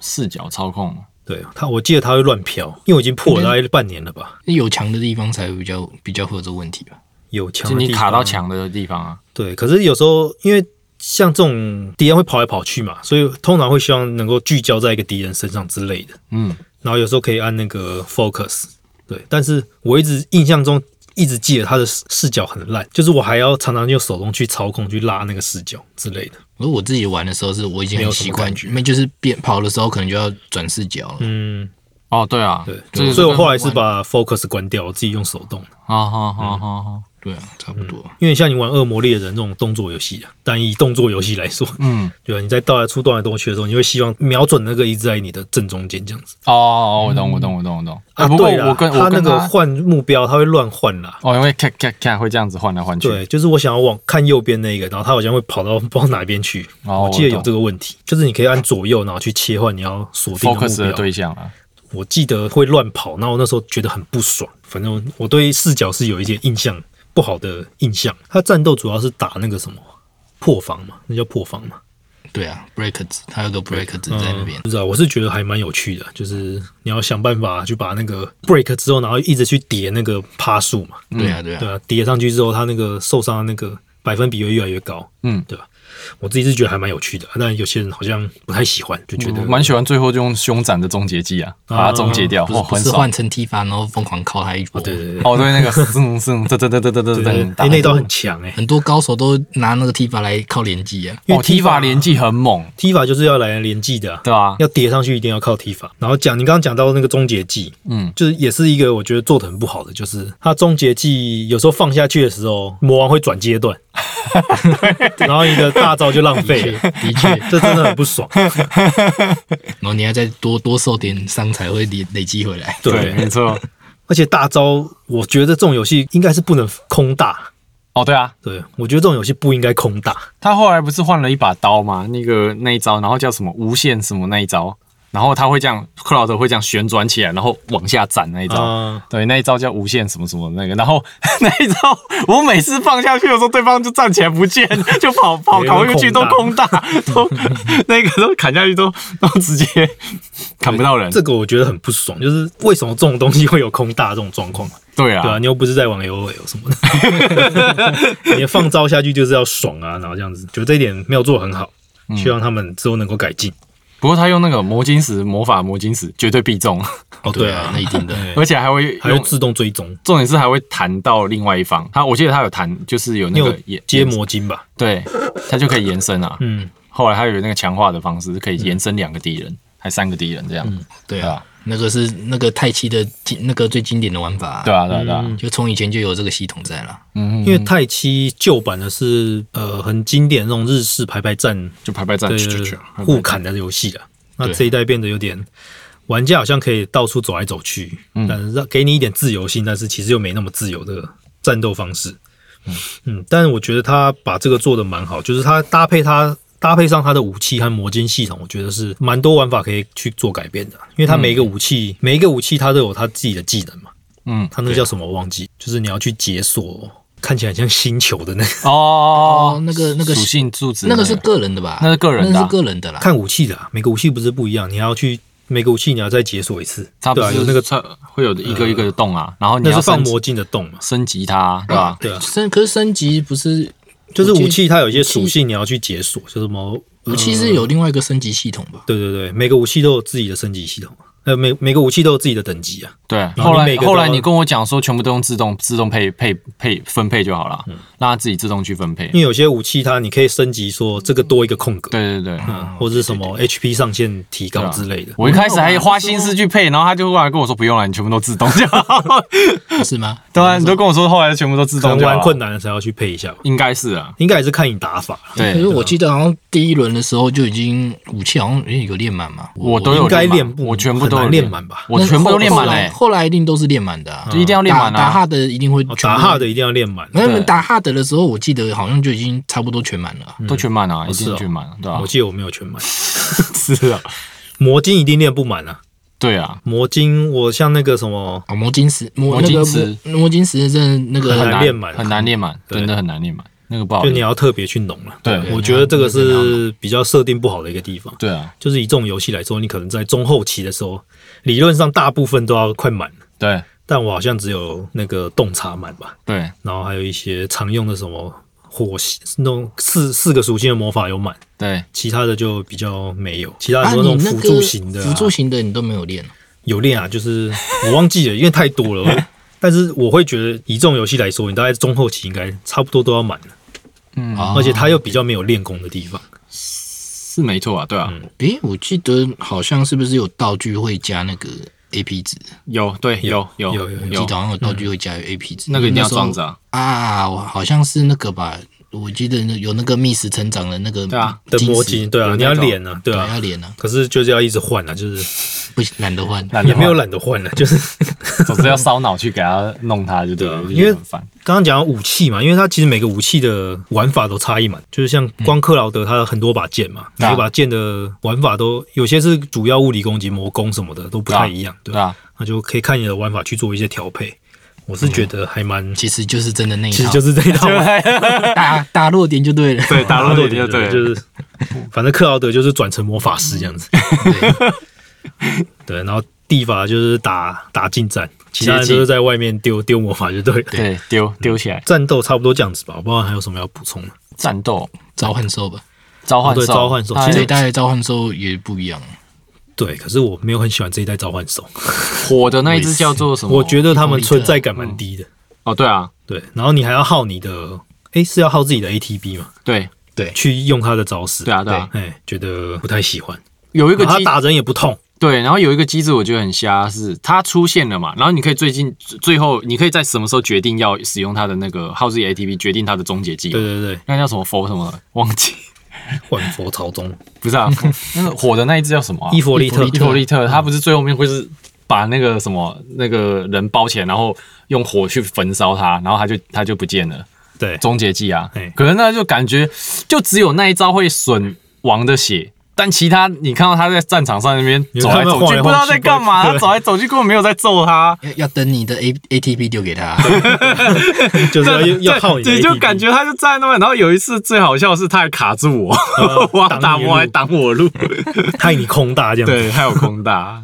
视角操控，对它，我记得它会乱飘，因为我已经破了大概半年了吧。有墙的地方才会比较比较会有这个问题吧？有墙就你的地方，卡到墙的地方啊，对，可是有时候因为像这种敌人会跑来跑去嘛，所以通常会希望能够聚焦在一个敌人身上之类的。嗯，然后有时候可以按那个 focus，对，但是我一直印象中一直记得他的视视角很烂，就是我还要常常用手动去操控去拉那个视角之类的。而我自己玩的时候，是我已经很习惯因为就是变跑的时候可能就要转视角了。嗯，哦，对啊，对，所以我后来是把 focus 关掉，我自己用手动。好好好好好，对啊，差不多。因为像你玩恶魔猎人这种动作游戏啊，单一动作游戏来说，嗯，对吧？你在倒来出动来动去的时候，你会希望瞄准那个一直在你的正中间这样子。哦，我懂，我懂，我懂，我懂。啊，啊，不过对我跟他那个换目标，他会乱换啦。哦，因为看看看会这样子换来换去。对，就是我想要往看右边那个，然后他好像会跑到 [LAUGHS] 不知道哪边去。哦我记得有这个问题，就是你可以按左右，然后去切换你要锁定的目标。对象啊。我记得会乱跑，然后我那时候觉得很不爽。反正我对视角是有一些印象不好的印象。他战斗主要是打那个什么破防嘛，那叫破防嘛。对啊，break 值，它有个 break 值在那边嗯。不知道，我是觉得还蛮有趣的，就是你要想办法去把那个 break 之后，然后一直去叠那个趴数嘛，对啊，对啊对，啊，叠上去之后，他那个受伤的那个百分比会越来越高，嗯，对吧？我自己是觉得还蛮有趣的，但有些人好像不太喜欢，就觉得蛮喜欢。最后就用凶斩的终结技啊，把它终结掉，不是换成踢法然后，疯狂靠他一波。对对对，哦对，那个是是是，噔噔噔噔噔噔噔，哎，那刀很强哎，很多高手都拿那个踢法来靠连击啊，因为踢法连击很猛，踢法就是要来连击的，对啊，要叠上去一定要靠踢法。然后讲，你刚刚讲到那个终结技，嗯，就是也是一个我觉得做的很不好的，就是他终结技有时候放下去的时候，魔王会转阶段。[LAUGHS] 然后你的大招就浪费了，[LAUGHS] 的确，这真的很不爽。[LAUGHS] 然后你还再多多受点伤才会累累积回来。对，没错。而且大招，我觉得这种游戏应该是不能空大。哦，对啊，对，我觉得这种游戏不应该空大。他后来不是换了一把刀吗？那个那一招，然后叫什么无限什么那一招，然后他会这样，克劳德会这样旋转起来，然后往下斩那一招。啊、对，那一招叫无限什么什么那个，然后 [LAUGHS] 那一招我每次放下去的时候，对方就站起来不见，[LAUGHS] 就跑跑跑回去都都空空大，都那个都砍下去都都直接砍不到人。这个我觉得很不爽，就是为什么这种东西会有空大这种状况？对对啊，啊，你又不是在玩 L O L 什么的，[LAUGHS] 你放招下去就是要爽啊，然后这样子，觉得这一点没有做很好，嗯希望他们之后能够改进。不过他用那个魔晶石魔法魔晶石绝对必中，哦，对啊，那一定的。[LAUGHS] 而且还会用，还会自动追踪，重点是还会弹到另外一方。他我记得他有弹，就是有你有那个延接，魔晶吧？对，他就可以延伸啊。嗯，后来他有那个强化的方式，可以延伸两个敌人，还三个敌人这样。对啊对啊，那个是那个太七的经那个最经典的玩法、对啊，对啊，对啊。就从以前就有这个系统在了。嗯，因为太七旧版的是呃很经典那种日式排排站就排排站对去去去互砍的游戏啊。那对这一代变得有点，玩家好像可以到处走来走去，但是让给你一点自由性，但是其实又没那么自由的战斗方式。嗯，但是我觉得他把这个做的蛮好，就是他搭配他搭配上它的武器和魔晶系统，我觉得是蛮多玩法可以去做改变的。因为它每一个武器，每一个武器它都有它自己的技能嘛。嗯，它那个叫什么我忘记，就是你要去解锁，看起来像星球的那个哦哦，那个那个属性柱子那个是个人的吧？那是个人的啊那是个人的啦。看武器的、啊，每个武器不是不一样，你要去每个武器你要再解锁一次，对啊，它不是有那个它会有一个一个的洞啊，然后你那是放魔镜的洞嘛，升级它，对吧？对啊，升可是升级不是就是武器它有一些属性你要去解锁，就什么，武器是有另外一个升级系统吧？对对对，每个武器都有自己的升级系统，呃，每每个武器都有自己的等级啊，对，后后来每个后来你跟我讲说，全部都用自动自动配配配分配就好了，让它自己自动去分配。因为有些武器它你可以升级说这个多一个空格，对对对，嗯，或者是什么 HP 上限提高之类的，我一开始还花心思去配，然后他就过来跟我说不用了，你全部都自动就好。不 [LAUGHS] 是吗？对啊，你都跟我说后来全部都自动就好玩困难的时候要去配一下吧，应该是啊，应该也是看你打法，对可是，我记得好像第一轮的时候就已经武器好像诶有练满嘛。我都有应该练我全部都有练满吧？我全部都练满后来嘞，后来一定都是练满的啊，就一定要练满啊。打打哈的一定会打哈的一定要练满，没有，你们对。打哈德的时候，我记得好像就已经差不多全满了。啊。都全满啊，一定全满，对吧？我？记得我没有全满，[LAUGHS] 是啊，魔晶一定练不满啊。对啊，魔晶，我像那个什么，啊，魔晶石，魔晶石。魔魔晶石真的那个很难难练满。很难练满，真的很难练满，那个不好就你。要特别去弄了。对我觉得这个是比较设定不好的一个地方。对啊，就是以这种游戏来说，你可能在中后期的时候，理论上大部分都要快满了，对但我好像只有那个洞察满吧，对，然后还有一些常用的什么火系那种四四个属性的魔法有满，对，其他的就比较没有。其他啊，很多那种辅助型的、啊辅助型的你都没有练，有练啊，就是我忘记了，因为太多了。[LAUGHS] 我但是我会觉得以这种游戏来说，你大概中后期应该差不多都要满了，嗯，哦而且它又比较没有练功的地方。是没错啊，对啊，诶，我记得好像是不是有道具会加那个 AP 值？有对有有有有。我记得好像有道具会加 AP 值，那个一定要装着啊，啊！我好像是那个吧，我记得那有那个密室成长的那个对啊的魔晶，对啊，你要有那种练啊，对对，啊要，脸啊，可是就是要一直换啊，就是 [LAUGHS] 不懒得换。懒 [LAUGHS] 也没有懒得换了，就是 [LAUGHS] 总是要烧脑去给他弄它，就对了，对啊我就觉得很烦。刚刚讲武器嘛，因为它其实每个武器的玩法都差异嘛，就是像光克劳德，他有很多把剑嘛，每把剑的玩法都有些是主要物理攻击、魔攻什么的都不太一样，对吧？对啊，那就可以看你的玩法去做一些调配。我是觉得还蛮，其实就是真的那一套，其实就是这一套，[LAUGHS] 打打落点就对了。对打落点就对了，就是反正克劳德就是转成魔法师这样子，对，然后地法就是打打近战，其他人就是在外面丢丢魔法就对了。对丢丢起来。战斗差不多这样子吧，我不知道还有什么要补充的。战斗。召唤兽吧，召唤兽，召唤兽。其实这一代的召唤兽也不一样。对，可是我没有很喜欢这一代召唤兽，火的那一只叫做什么？我觉得他们存在感蛮低的。哦，对啊，对，然后你还要耗你的，诶，是要耗自己的 ATB 嘛，对。对。去用他的招式。对啊对啊，哎，觉得不太喜欢。有一个他打人也不痛，对，然后有一个机制我觉得很瞎，是它出现了嘛，然后你可以最近最后你可以在什么时候决定要使用它的那个耗自己 ATB，决定它的终结技能。对对对，那叫什么佛什么的忘记，[LAUGHS] 万佛朝宗，不是啊，[LAUGHS] 那个火的那一只叫什么啊？伊佛利特伊佛利特，他不是最后面会是把那个什么那个人包起来，然后用火去焚烧他，然后他就他就不见了，对，终结技啊嘿。可能那就感觉就只有那一招会损王的血。但其他你看到他在战场上那边走来走去，不知道在干嘛。他走来走去，根本没有在揍他，要要等你的 A ATP 丢给他，[LAUGHS] 就是要要耗你。你就感觉他就站在那边。然后有一次最好笑的是，他还卡住我，我要打我还挡我路，[LAUGHS] 害你空大这样。对，还有空大。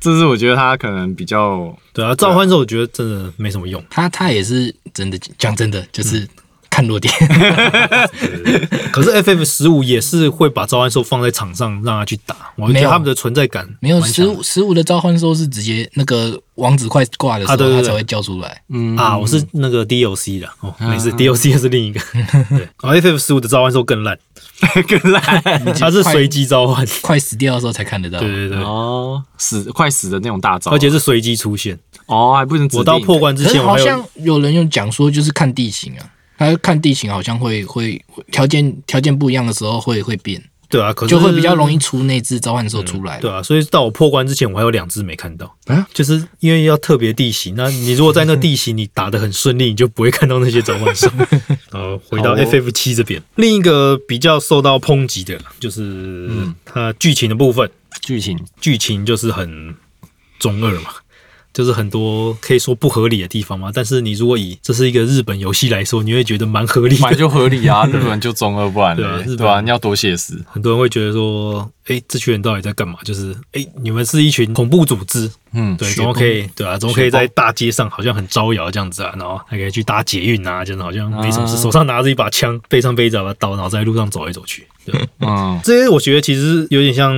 这是我觉得他可能比较对啊，召唤兽我觉得真的没什么用。他他也是真的讲真的，就是看弱点。[LAUGHS] 可是 FF 十五也是会把召唤兽放在场上让他去打，我觉没有。得他们的存在感没有十五十五的召唤兽是直接那个王子快挂的时候，他才会叫出来。嗯。啊，我是那个 DLC 的哦，没事，DLC 也是另一个。[LAUGHS] 对，然后 FF 十五的召唤兽更烂，[LAUGHS] 更烂。它是随机召唤，快死掉的时候才看得到。对对对，哦，死快死的那种大招，而且是随机出现。哦还不能我到破关之前，我好像有人有讲说，就是看地形啊，他看地形好像会会条件条件不一样的时候会会变，对啊，可是就会比较容易出那只召唤兽出来。对啊，所以到我破关之前，我还有两只没看到，啊就是因为要特别地形。那你如果在那地形你打的很顺利，你就不会看到那些召唤兽。[LAUGHS] 然后回到 FF 七这边，另一个比较受到抨击的，就是嗯它剧情的部分，剧情剧情就是很中二嘛。就是很多可以说不合理的地方嘛，但是你如果以这是一个日本游戏来说，你会觉得蛮合理的。本来就合理啊，[LAUGHS] 日本就中二，不然对啊日本嘞对吧？你要多写实，很多人会觉得说，哎、这群人到底在干嘛？就是，哎、你们是一群恐怖组织，嗯，对，雪怎么可以，对啊，怎么可以在大街上好像很招摇这样子啊？然后还可以去搭捷运啊，真的好像没什么事，啊手上拿着一把枪，背上背着一把刀，然后在路上走来走去。对，嗯，这些我觉得其实有点像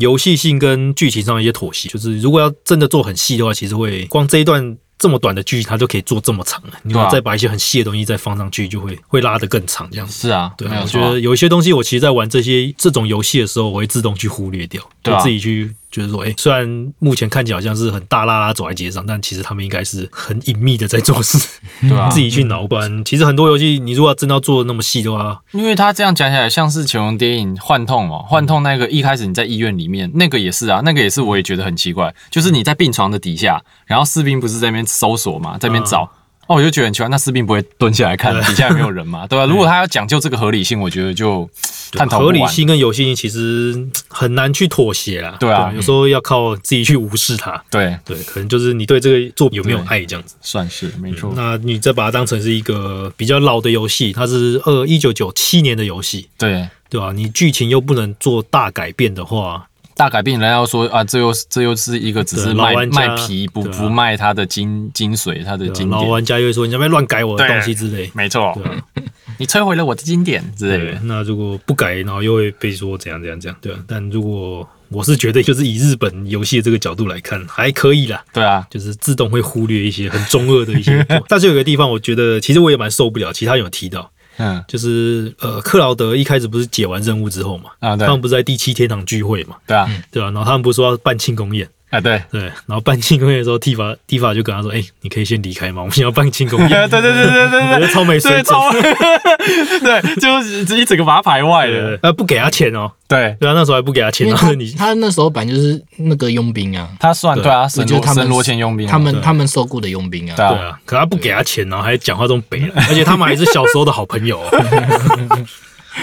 游戏性跟剧情上的一些妥协，就是如果要真的做很细的话，其实会光这一段。这么短的剧，它就可以做这么长了。你如果再把一些很细的东西再放上去，就会会拉得更长，这样子。是啊，对我觉得有一些东西，我其实在玩这些这种游戏的时候，我会自动去忽略掉，就自己去就是说，哎、虽然目前看起来好像是很大拉拉走在街上，但其实他们应该是很隐秘的在做事，对啊 [LAUGHS] 自己去脑关。其实很多游戏，你如果真的要做的那么细的话，因为他这样讲起来像是《潜龙谍影》幻痛嘛，幻痛那个一开始你在医院里面，那个也是啊，那个也是我也觉得很奇怪，就是你在病床的底下，然后士兵不是在那边搜索嘛，在那边找。哦，我就觉得很奇怪，那士兵不会蹲下来看底下有没有人嘛？对 [LAUGHS] 吧、如果他要讲究这个合理性，我觉得就探讨。合理性跟游戏性其实嗯很难去妥协啦。对啊有时候要靠自己去无视它。对，对，可能就是你对这个作品有没有爱这样子。算是没错。那你再把它当成是一个比较老的游戏，它是二一九九七年的游戏，对，对吧、你剧情又不能做大改变的话，大改变，人家要说啊，这又这又是一个只是卖卖皮，不啊不卖它的精精髓，它的对吧经典。老玩家又会说你在乱改我的东西之类。没错 [LAUGHS] 你摧毁了我的经典之类那如果不改，然后又会被说怎样怎样怎样，对啊。但如果我是觉得就是以日本游戏的这个角度来看，还可以啦。对啊，就是自动会忽略一些很中二的一些，[LAUGHS] 但是有个地方我觉得其实我也蛮受不了，其他有提到，嗯。就是呃克劳德一开始不是解完任务之后嘛，啊对。他们不是在第七天堂聚会嘛，对啊，对吧、然后他们不是说要办庆功宴，啊对。对，然后办庆功宴的时候，蒂法蒂法就跟他说：“哎、你可以先离开吗？我们要办庆功宴。[LAUGHS] 对对对对对我觉得超没水对，准。超 [LAUGHS] 对，就是一整个把他排外对了。呃，不给他钱哦，对，对啊，那时候还不给他钱，然后你他那时候本来就是那个佣兵啊，他算对啊，是就是他们罗前佣兵啊，他们他们受雇的佣兵啊。对啊可他不给他钱，然后还讲话这种北来，[LAUGHS] 而且他们还是小时候的好朋友、哦，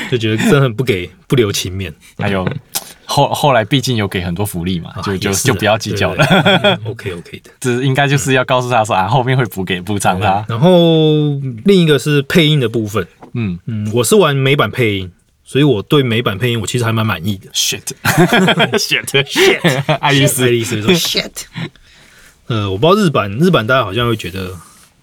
就觉得真的很不给不留情面，还有后后来毕竟有给很多福利嘛，就就就不要计较了。OK OK 的。[LAUGHS] 这应该就是要告诉他说啊，后面会补给补偿他。然后另一个是配音的部分，嗯嗯，我是玩美版配音，所以我对美版配音我其实还蛮满意的。，shit [LAUGHS] shit shit，爱丽丝爱丽丝说 [LAUGHS] shit，呃，我不知道日版日版大家好像会觉得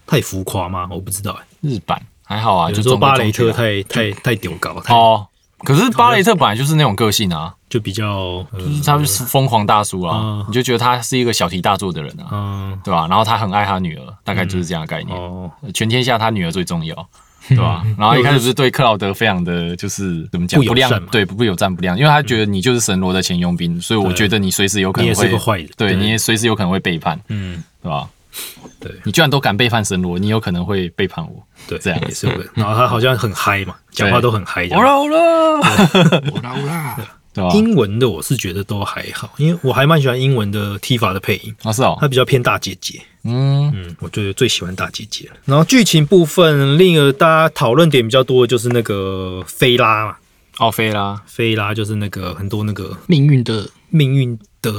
太浮夸吗？我不知道哎、日版还好啊，有就说巴雷特太太太丢高，太哦。可是巴雷特本来就是那种个性啊，就比较呃就是他就是疯狂大叔啊嗯，你就觉得他是一个小题大做的人啊，嗯对吧？然后他很爱他女儿，大概就是这样的概念。哦全天下他女儿最重要，[LAUGHS] 对吧？然后一开始不是对克劳德非常的就是怎么讲不亮对不不友善不亮，因为他觉得你就是神罗的前佣兵，所以我觉得你随时有可你也能会对，你也随时有可能会背叛，嗯对吧？[LAUGHS] 对。你居然都敢背叛神罗，你有可能会背叛我。对，这样。也是有个，然后他好像很嗨嘛，讲话都很嗨。我老。了。[LAUGHS] 了，乌拉乌拉，对吧？英文的我是觉得都还好，因为我还蛮喜欢英文的踢法的配音，啊是哦，他比较偏大姐姐。嗯，嗯，我觉得最喜欢大姐姐了。然后剧情部分，另一个大家讨论点比较多的就是那个菲拉嘛，奥菲拉，菲拉就是那个很多那个命运的。命运的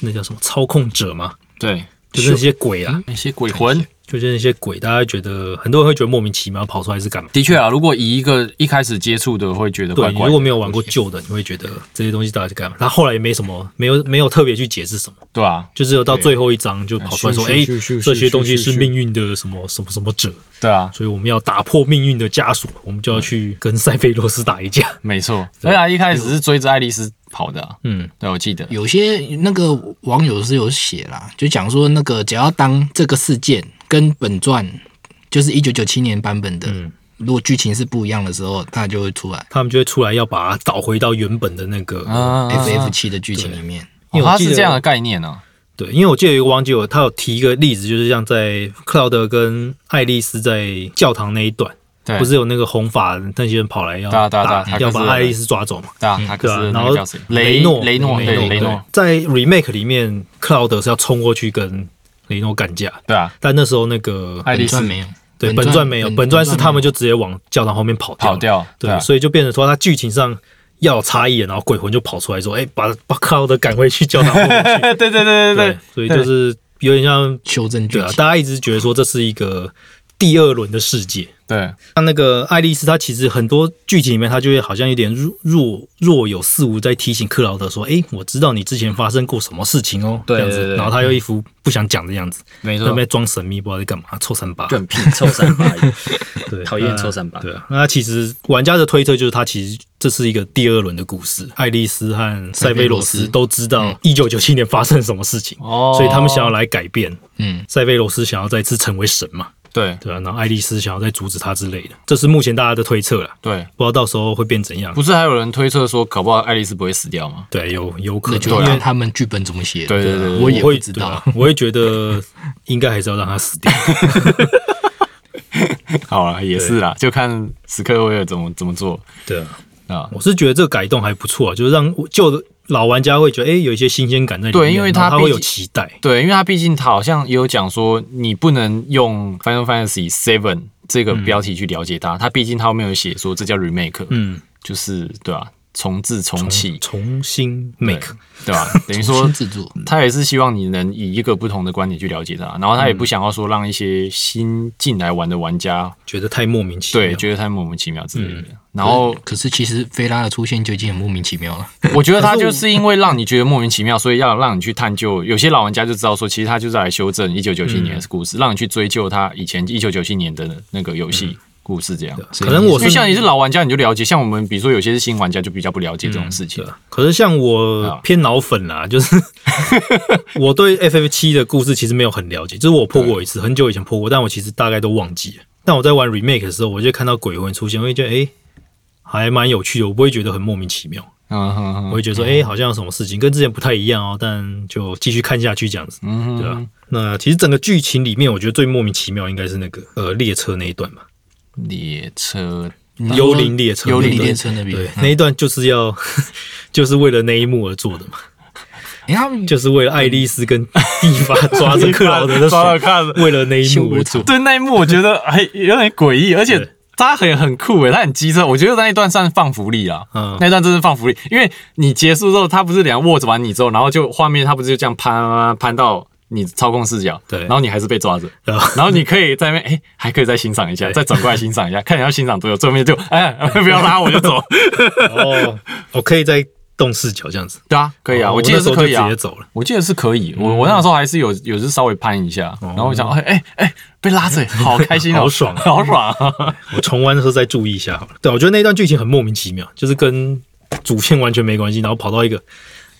那叫什么？操控者嘛，对，就是那些鬼啊，那些鬼魂。就是那些鬼，大家觉得很多人会觉得莫名其妙跑出来是干嘛？的确啊，如果以一个一开始接触的，会觉得怪对，如果没有玩过旧的，你会觉得这些东西到底是干嘛？他后来也没什么，没有没有特别去解释什么，对啊，就只有到最后一章就跑出来说，哎、是是是是这些东西是是是命运的什么什么什么者，对啊，所以我们要打破命运的枷锁，我们就要去跟塞菲罗斯打一架。没错。而且他一开始是追着爱丽丝跑的啊，嗯，对，我记得。有些那个网友是有写啦，就讲说那个只要当这个事件跟本传就是一九九七年版本的，嗯如果剧情是不一样的时候，他就会出来他们就会出来要把它导回到原本的那个。啊 FF 七的剧情里面。因为我记得它是这样的概念呢。对，因为我记得有一个网友他有提一个例子，就是像在克劳德跟爱丽丝在教堂那一段，对，不是有那个红发那些人跑来要打要把爱丽丝抓走嘛？对啊，他可对啊，然后？雷诺雷诺对雷诺，在 remake 里面，克劳德是要冲过去跟雷诺干架，对啊，但那时候那个爱丽丝没有，对本本传传没有，本本传是他们就直接往教堂后面跑掉，跑掉，对，啊，所以就变成说他剧情上要有差异，然后鬼魂就跑出来说，哎，把把克劳德赶回去教堂后面去，[LAUGHS] 对对对对对，所以就是有点像，修正剧对啊，大家一直觉得说这是一个第二轮的世界。对。像那个爱丽丝，她其实很多剧情里面，她就会好像有点若若若有似无在提醒克劳德说：“哎，我知道你之前发生过什么事情哦。”这样子，对对对。然后他又一副不想讲的样子，没错。在那，边装神秘，不知道在干嘛，臭三八。更屁臭三八，对，[LAUGHS] 讨厌臭三八。对啊，那其实玩家的推测就是，他其实这是一个第二轮的故事。爱丽丝和塞菲罗斯都知道一九九七年发生什么事情，哦。所以他们想要来改变。嗯，塞菲罗斯想要再次成为神嘛，对对啊，然后爱丽丝想要再阻止他之类的，这是目前大家的推测了，对，不知道到时候会变怎样。不是还有人推测说，搞不好爱丽丝不会死掉吗？对，有有可能，那就因为看他们剧本怎么写。对对对对我也会不知道。我会觉得应该还是要让他死掉。[LAUGHS] 好了，也是啦，就看史克威尔怎么怎么做对啊，啊。我是觉得这个改动还不错啊，就是让旧的老玩家会觉得，哎、有一些新鲜感在里面，对因为他他会有期待。对，因为他毕竟他好像也有讲说，你不能用 Final Fantasy Seven 这个标题去了解它，他毕竟他后面有写说这叫 remake，嗯，就是对吧、重置重启，重新 make，对吧、[LAUGHS] 等于说制作，他也是希望你能以一个不同的观点去了解他，然后他也不想要说让一些新进来玩的玩家觉得太莫名其妙。对觉得太莫名其妙之类的。然后可是其实菲拉的出现就已经很莫名其妙了。[LAUGHS] 我觉得他就是因为让你觉得莫名其妙，所以要让你去探究。有些老玩家就知道说，其实他就是来修正一九九七年的故事，让你去追究他以前一九九七年的那个游戏故事这样。可能我是因为像你是老玩家，你就了解；像我们，比如说有些是新玩家，就比较不了解这种事情可是像我啊偏脑粉啦，就是 [LAUGHS] 我对 FF 七的故事其实没有很了解，就是我破过一次，很久以前破过，但我其实大概都忘记了。但我在玩 remake 的时候，我就看到鬼魂出现，我会觉得诶、还蛮有趣的，我不会觉得很莫名其妙，嗯哼哼，我会觉得说诶、好像有什么事情跟之前不太一样哦，但就继续看下去这样子，对啊。那其实整个剧情里面，我觉得最莫名其妙应该是那个呃列车那一段吧，列车幽灵列车幽灵列车那边对，嗯那一段就是要 [LAUGHS] 就是为了那一幕而做的嘛。哎，他们就是为了爱丽丝跟蒂法抓着克劳德的手，[LAUGHS] [LAUGHS] 为了那一幕而做。对那一幕，我觉得还有点诡异，而且他很很酷诶，他很机车。我觉得那一段算放福利啊，嗯那一段真是放福利，因为你结束之后，他不是两个握着完你之后，然后就画面他不是就这样攀攀攀到你操控视角，对。然后你还是被抓着，然后。你可以在那边哎、还可以再欣赏一下，再转过来欣赏一下，看你要欣赏多久，最后面就 [LAUGHS] 哎 [LAUGHS] 不要拉我就走，哦，我可以再动视角这样子。对啊，可以啊，哦我记得是可以啊。直接，走了。我记得是可以，我我那时候还是有有是稍微攀一下，然后我想哎哎哎被拉着，[LAUGHS] 好开心哦，好爽好爽啊！我重玩的时候再注意一下好了。对，我觉得那段剧情很莫名其妙，就是跟主线完全没关系，然后跑到一个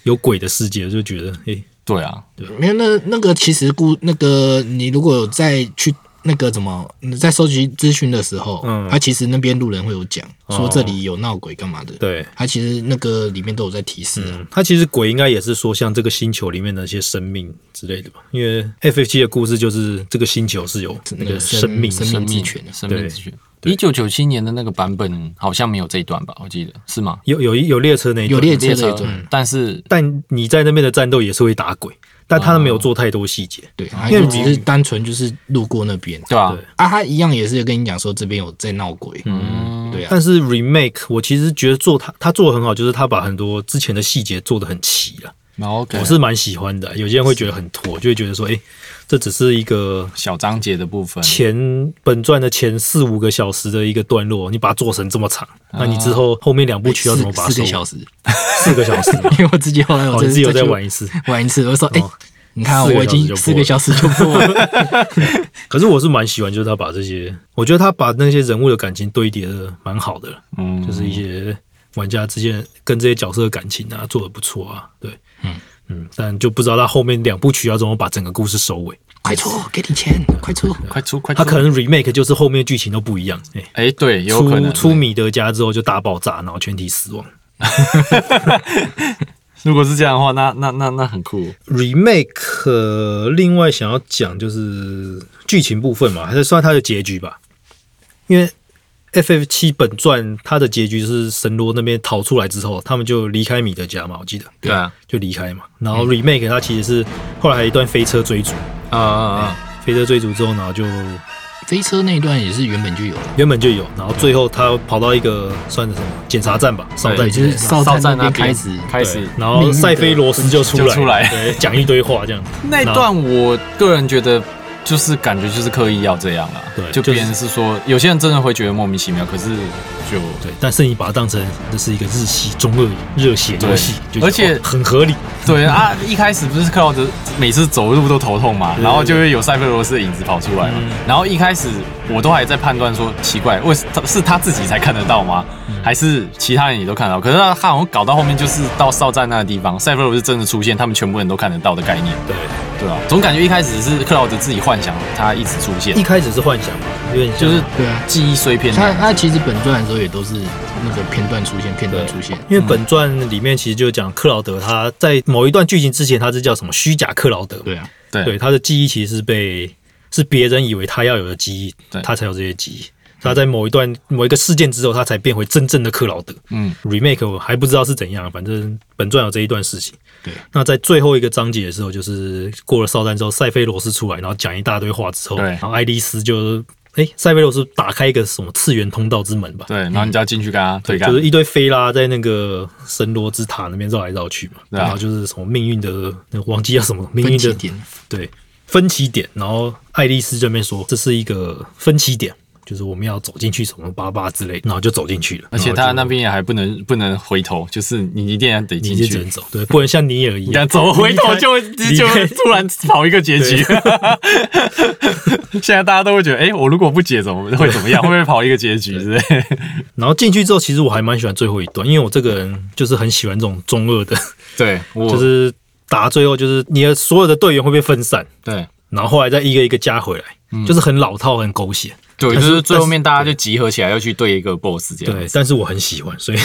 有鬼的世界，就觉得诶、对啊，没有那那个其实故那个你如果有再去那个怎么你在收集资讯的时候，嗯他其实那边路人会有讲说哦这里有闹鬼干嘛的，对。他其实那个里面都有在提示啊。嗯，它其实鬼应该也是说像这个星球里面的一些生命之类的吧，因为 F F 七的故事就是这个星球是有那个生命生生命之泉生命之泉。一九九七年的那个版本好像没有这一段吧？我记得是吗？有有有列车那一段有列车那一段，但是但你在那边的战斗也是会打鬼，但他都没有做太多细节。对，因为只是单纯就是路过那边对啊？啊，他一样也是跟你讲说这边有在闹鬼，嗯，对啊，但是 remake 我其实觉得做他他做的很好，就是他把很多之前的细节做的很齐了，然后我是蛮喜欢的。有些人会觉得很拖，就会觉得说，哎、这只是一个小章节的部分，前本传的前四五个小时的一个段落，你把它做成这么长，那你之后后面两部曲要怎么把它收完？四四个小时，四个小时，[LAUGHS] 因为我自己后来我自己有再玩一次。玩一次，我说哎、哦你看我已经四个小时就破了，[LAUGHS] 可是我是蛮喜欢，就是他把这些，我觉得他把那些人物的感情堆叠的蛮好的。嗯，就是一些玩家之间跟这些角色的感情啊，做的不错啊，对，嗯嗯，但就不知道他后面两部曲要怎么把整个故事收尾。快出，给你钱，快出，快出快出，他可能 remake 就是后面剧情都不一样，哎、哎，对，有可能出出米德家之后就大爆炸，然后全体死亡。[LAUGHS] 如果是这样的话，那那那那很酷。remake、呃、另外想要讲就是剧情部分嘛，还是算它的结局吧，因为 FF 七本传它的结局是神罗那边逃出来之后，他们就离开米德家嘛，我记得。对啊，就离开嘛。然后 remake 它其实是后来还有一段飞车追逐，啊啊啊！飞车追逐之后，然后就飞车那一段也是原本就有，原本就有，然后最后他跑到一个算是什么检查站吧，哨站，就是少少战那边边。开始。开始。然后塞菲罗斯就出来，就出来。对，讲一堆话这样。[LAUGHS] 那一段，我个人觉得就是感觉就是刻意要这样啊。对就别人是说，有些人真的会觉得莫名其妙，可是就对，但是你把它当成这是一个日系中二热血游戏，而且哦很合理。对啊，一开始不是克劳德每次走路都头痛嘛，然后就会有塞菲罗斯的影子跑出来嘛。嗯然后一开始我都还在判断说，奇怪，为是他自己才看得到吗？嗯。还是其他人也都看得到？可是他他好像搞到后面就是到哨站那个地方，塞菲罗是真的出现，他们全部人都看得到的概念，对，对啊，总感觉一开始是克劳德自己幻想他一直出现。一，开始是幻想嘛，有点像。就是对啊。记忆碎片。他他其实本传的时候也都是那个片段出现，片段出现，因为本传里面其实就讲克劳德他在某一段剧情之前他是叫什么？虚假克劳德，对啊，对。对，他的记忆其实是被是别人以为他要有的记忆对，他才有这些记忆。他在某一段某一个事件之后，他才变回真正的克劳德。嗯，remake 我还不知道是怎样，反正本传有这一段事情。对，那在最后一个章节的时候，就是过了哨站之后，塞菲罗斯出来，然后讲一大堆话之后，对。然后爱丽丝就哎、塞菲罗斯打开一个什么次元通道之门吧，对，然后你就要进去跟他对干，就是一堆菲拉在那个神罗之塔那边绕来绕去嘛，啊。然后就是什么命运的，那忘记叫什么命运的点，对分歧点，然后爱丽丝这边说这是一个分歧点，就是我们要走进去什么巴巴之类，然后就走进去了。而且他那边也还不能不能回头，就是你一定要得你进去就只能。走，对，不能像尼尔一样 [LAUGHS] 走回头就就突然跑一个结局。[LAUGHS] 现在大家都会觉得，哎、我如果不解怎么会怎么样？会不会跑一个结局之类？然后进去之后，其实我还蛮喜欢最后一段，因为我这个人就是很喜欢这种中二的，对，我 [LAUGHS] 就是打到最后就是你的所有的队员会被分散，对然后后来再一个一个加回来，就是很老套、很狗血。对，就是是最后面大家就集合起来要去对一个 BOSS 这样。对，但是我很喜欢，所以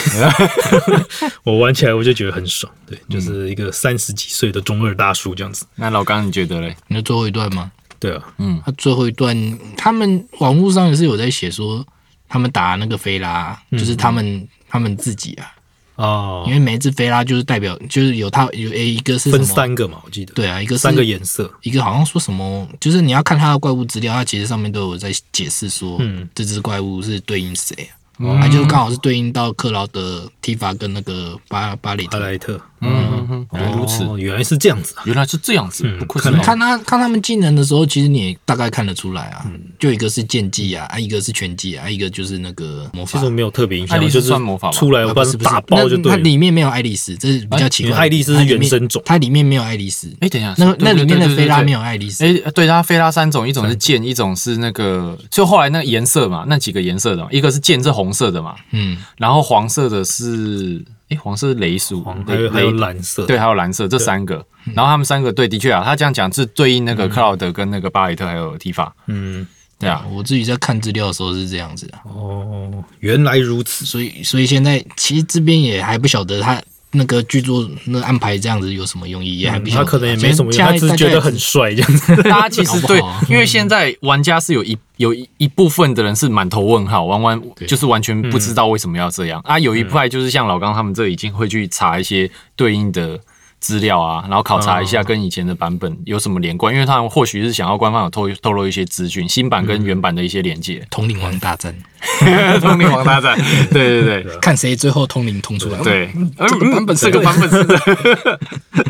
[LAUGHS] 我玩起来我就觉得很爽。对，就是一个三十几岁的中二大叔这样子。那老刚你觉得嘞？那最后一段吗？对啊，嗯他最后一段，他们网络上也是有在写说，他们打那个菲拉，就是他们他们自己啊，哦因，为每一只菲拉就是代表，就是有它有诶一个是分？三个嘛，我记得。对啊，一个是三个颜色。一个好像说什么，就是你要看它的怪物资料，它其实上面都有在解释说，嗯这只怪物是对应谁啊？它就刚好是对应到克劳德、提法跟那个巴巴里特。巴莱特，嗯。哼，原来如此，哦，原来是这样子啊。原来是这样子，不愧是看来老看他看他们技能的时候，其实你也大概看得出来啊，嗯。就一个是剑技啊，啊一个是拳技啊，一个就是那个魔法。其实我。没有特别印象，爱丽丝就是算魔法吧？出来我把是不是。打爆就那它对了。里面没有爱丽丝，这是比较奇怪爱丽丝是原生种。它里面没有爱丽丝。哎，等一下，那那里面的菲拉没有爱丽丝。哎、对，它菲拉三种，一种是剑，一种是那个，就后来那个颜色嘛，那几个颜色的嘛，一个是剑是红色的嘛，嗯，然后黄色的是，哎、黄色是雷鼠，雷还有还有雷蓝色，对，还有蓝色这三个，然后他们三个对，的确啊，他这样讲是对应那个克劳德跟那个巴雷特还有提法，嗯，对啊，我自己在看资料的时候是这样子的，哦，原来如此。所以所以现在其实这边也还不晓得他那个剧作那安排这样子有什么用意，也还不晓得。他可能也没什么用，他只是觉得很帅这样子。[LAUGHS] 大家其实对因为现在玩家是有一有一一部分的人是满头问号，完完就是完全不知道为什么要这样、啊。有一派就是像老刚他们这已经会去查一些对应的资料啊，然后考察一下跟以前的版本有什么连贯，因为他们或许是想要官方有透透露一些资讯，新版跟原版的一些连接。[LAUGHS] 通灵王大战，[LAUGHS] 通灵王大战，[LAUGHS] 对对对。看谁最后通灵通出来。对，这个版本是这个版本是。的，